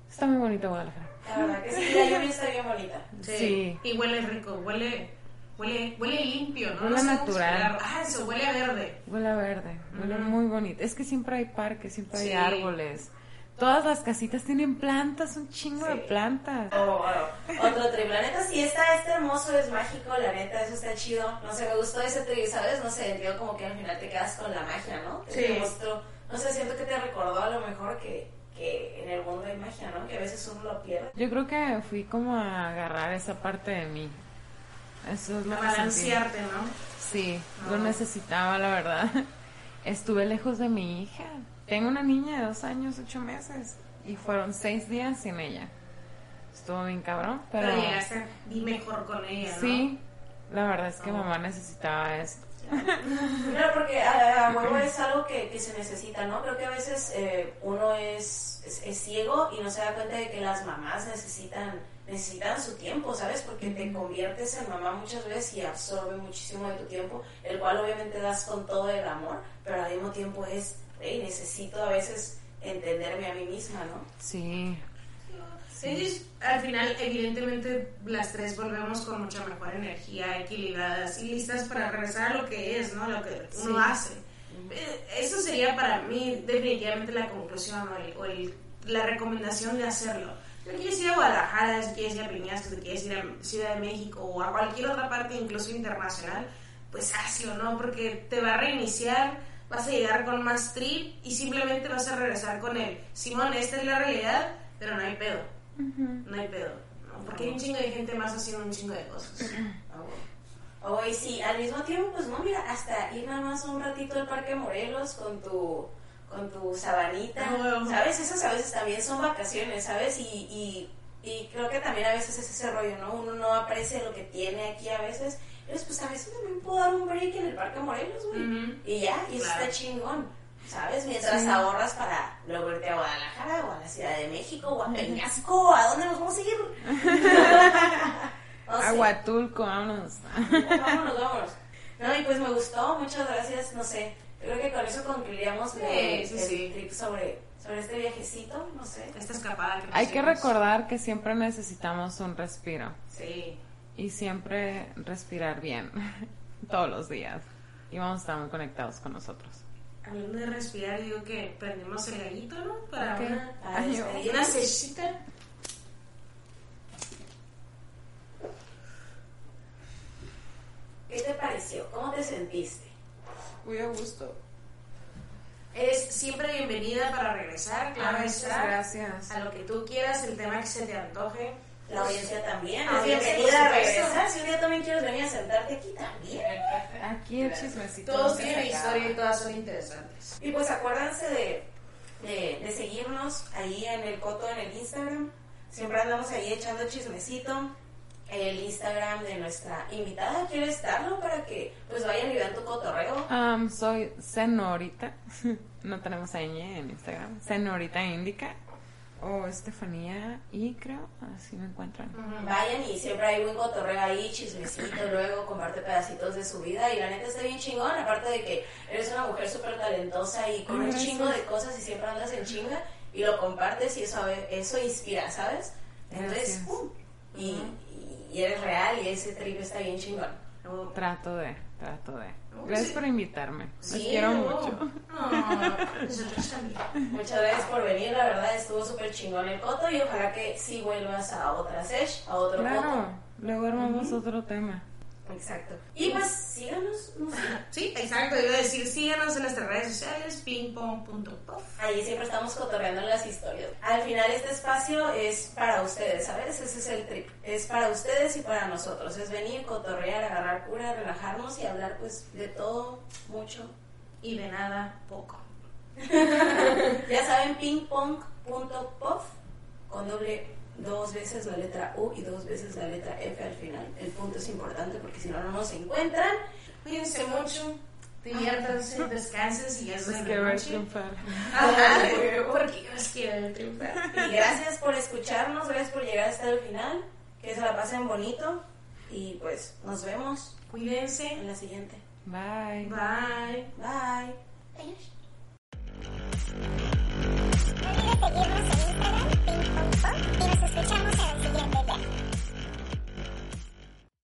Está muy bonito Guadalajara. La verdad que sí, la lluvia está bien bonita. Sí. Y huele rico, huele, huele, huele limpio, ¿no? Huele No natural. Ah, eso, huele a verde. Huele a verde, huele muy bonito. Es que siempre hay parques, siempre hay Sí. árboles. Todas las casitas tienen plantas, un chingo de plantas. Oh, wow. Otro trip. La neta, sí está, este hermoso, es mágico, la neta, eso está chido. No sé, me gustó ese trip, ¿sabes? No sé, yo como que al final te quedas con la magia, ¿no? Sí. Te mostró- no sé, siento que te recordó a lo mejor que, que en el mundo hay magia, ¿no? Que a veces uno lo pierde. Yo creo que fui como a agarrar esa parte de mí. Eso es lo sentí. Balancearte, ¿no? Sí, No. lo necesitaba, la verdad. Estuve lejos de mi hija. Tengo una niña de dos años, ocho meses. Y fueron seis días sin ella. Estuvo bien cabrón, pero... Pero llegaste a mejor con ella, ¿no? Sí, la verdad es que No. mamá necesitaba esto. Claro, porque a, a huevo es algo que, que se necesita, ¿no? Creo que a veces eh, uno es, es, es ciego y no se da cuenta de que las mamás necesitan necesitan su tiempo, ¿sabes? Porque te conviertes en mamá muchas veces y absorbe muchísimo de tu tiempo, el cual obviamente das con todo el amor, pero al mismo tiempo es, hey, necesito a veces entenderme a mí misma, ¿no? Sí, Sí, al final, evidentemente, las tres volvemos con mucha mejor energía, equilibradas y listas para regresar a lo que es, ¿no? Lo que uno Sí. hace. Eh, Eso sería para mí definitivamente la conclusión o, el- o el- la recomendación de hacerlo. Si quieres ir a Guadalajara, si quieres ir a Peñasco, si quieres ir a Ciudad de México o a cualquier otra parte, incluso internacional, pues hazlo, ¿no? Porque te va a reiniciar, vas a llegar con más trip y simplemente vas a regresar con él. Simón, esta es la realidad, pero no hay pedo. No hay pedo. ¿no? Porque hay un chingo de gente más haciendo un chingo de cosas. Oh, y sí, al mismo tiempo, pues no, mira, hasta ir nada más un ratito al Parque Morelos con tu, con tu sabanita, Ah, bueno. ¿sabes? Esas a veces también son vacaciones, ¿sabes? Y, y, y creo que también a veces es ese rollo, ¿no? Uno no aprecia lo que tiene aquí a veces. Pues a veces también puedo dar un break en el Parque Morelos, güey. Ujú. Y ya, y eso Claro. está chingón, ¿sabes? Mientras Sí. ahorras para luego irte a Guadalajara o a la Ciudad de México o a Peñasco, ¿a dónde nos vamos a ir? No sé. Aguatulco, vámonos. Vámonos, vámonos. No, y pues me gustó, muchas gracias, no sé. Yo creo que con eso concluiríamos Sí, el, sí, el sí. trip sobre, sobre este viajecito, no sé. Esta escapada que Hay que recordar que siempre necesitamos un respiro. Sí. Y siempre respirar bien. Todos los días. Y vamos a estar muy conectados con nosotros. Hablando de respirar, digo que prendemos el gallito, ¿no? Para una, Ay, una cechita. ¿Qué te pareció? ¿Cómo te sentiste? Muy a gusto. Eres siempre bienvenida para regresar, claro muchas está. gracias. A lo que tú quieras, el tema que se te antoje. La audiencia también. Es bienvenida a regresar. Si un día también quieres venir a sentarte aquí también. Aquí el chismecito. Todos tienen historia y todas son interesantes. Y pues acuérdense de, de, de seguirnos ahí en el Coto en el Instagram. Siempre andamos ahí echando chismecito. El Instagram de nuestra invitada, ¿quieres darlo para que pues vayan y vean tu cotorreo? Am, soy Senorita. no tenemos ñ en Instagram. Senorita Indica. O Estefanía y creo, así me encuentran. Vayan y siempre hay buen cotorreo ahí, chismecito, luego comparte pedacitos de su vida y la neta está bien chingón, aparte de que eres una mujer súper talentosa y con un chingo de cosas y siempre andas en chinga y lo compartes y eso, eso inspira, ¿sabes? Entonces. ¡pum! y, y- eres real y ese trip está bien chingón. Trato de, trato de. Gracias por invitarme. Sí, quiero mucho. Nosotros también. Muchas gracias por venir, la verdad estuvo súper chingón el coto y ojalá que sí vuelvas a otra sesh, a otro coto. Claro, luego armamos otro tema. Exacto. Y pues síganos, no sé. Sí, exacto. Iba a decir, síganos en nuestras redes sociales, pingpong.puff. Ahí siempre estamos cotorreando las historias. Al final este espacio es para ustedes, ¿sabes? Ese es el trip. Es para ustedes y para nosotros. Es venir, cotorrear, agarrar cura, relajarnos y hablar pues de todo, mucho. Y de nada, poco. Ya saben, pingpong.puff con doble dos veces la letra U y dos veces la letra F al final. El punto es importante porque si no, no nos encuentran. Cuídense mucho, diviértanse, descansen y ya se pues que va a triunfar. Ajá, porque Dios quiere triunfar. Y gracias por escucharnos, gracias por llegar hasta el final. Que se la pasen bonito y pues nos vemos. Cuídense en la siguiente. Bye. Bye. Bye. Bye. ¿Pueden seguirnos en Instagram? Y nos escuchamos en el siguiente día.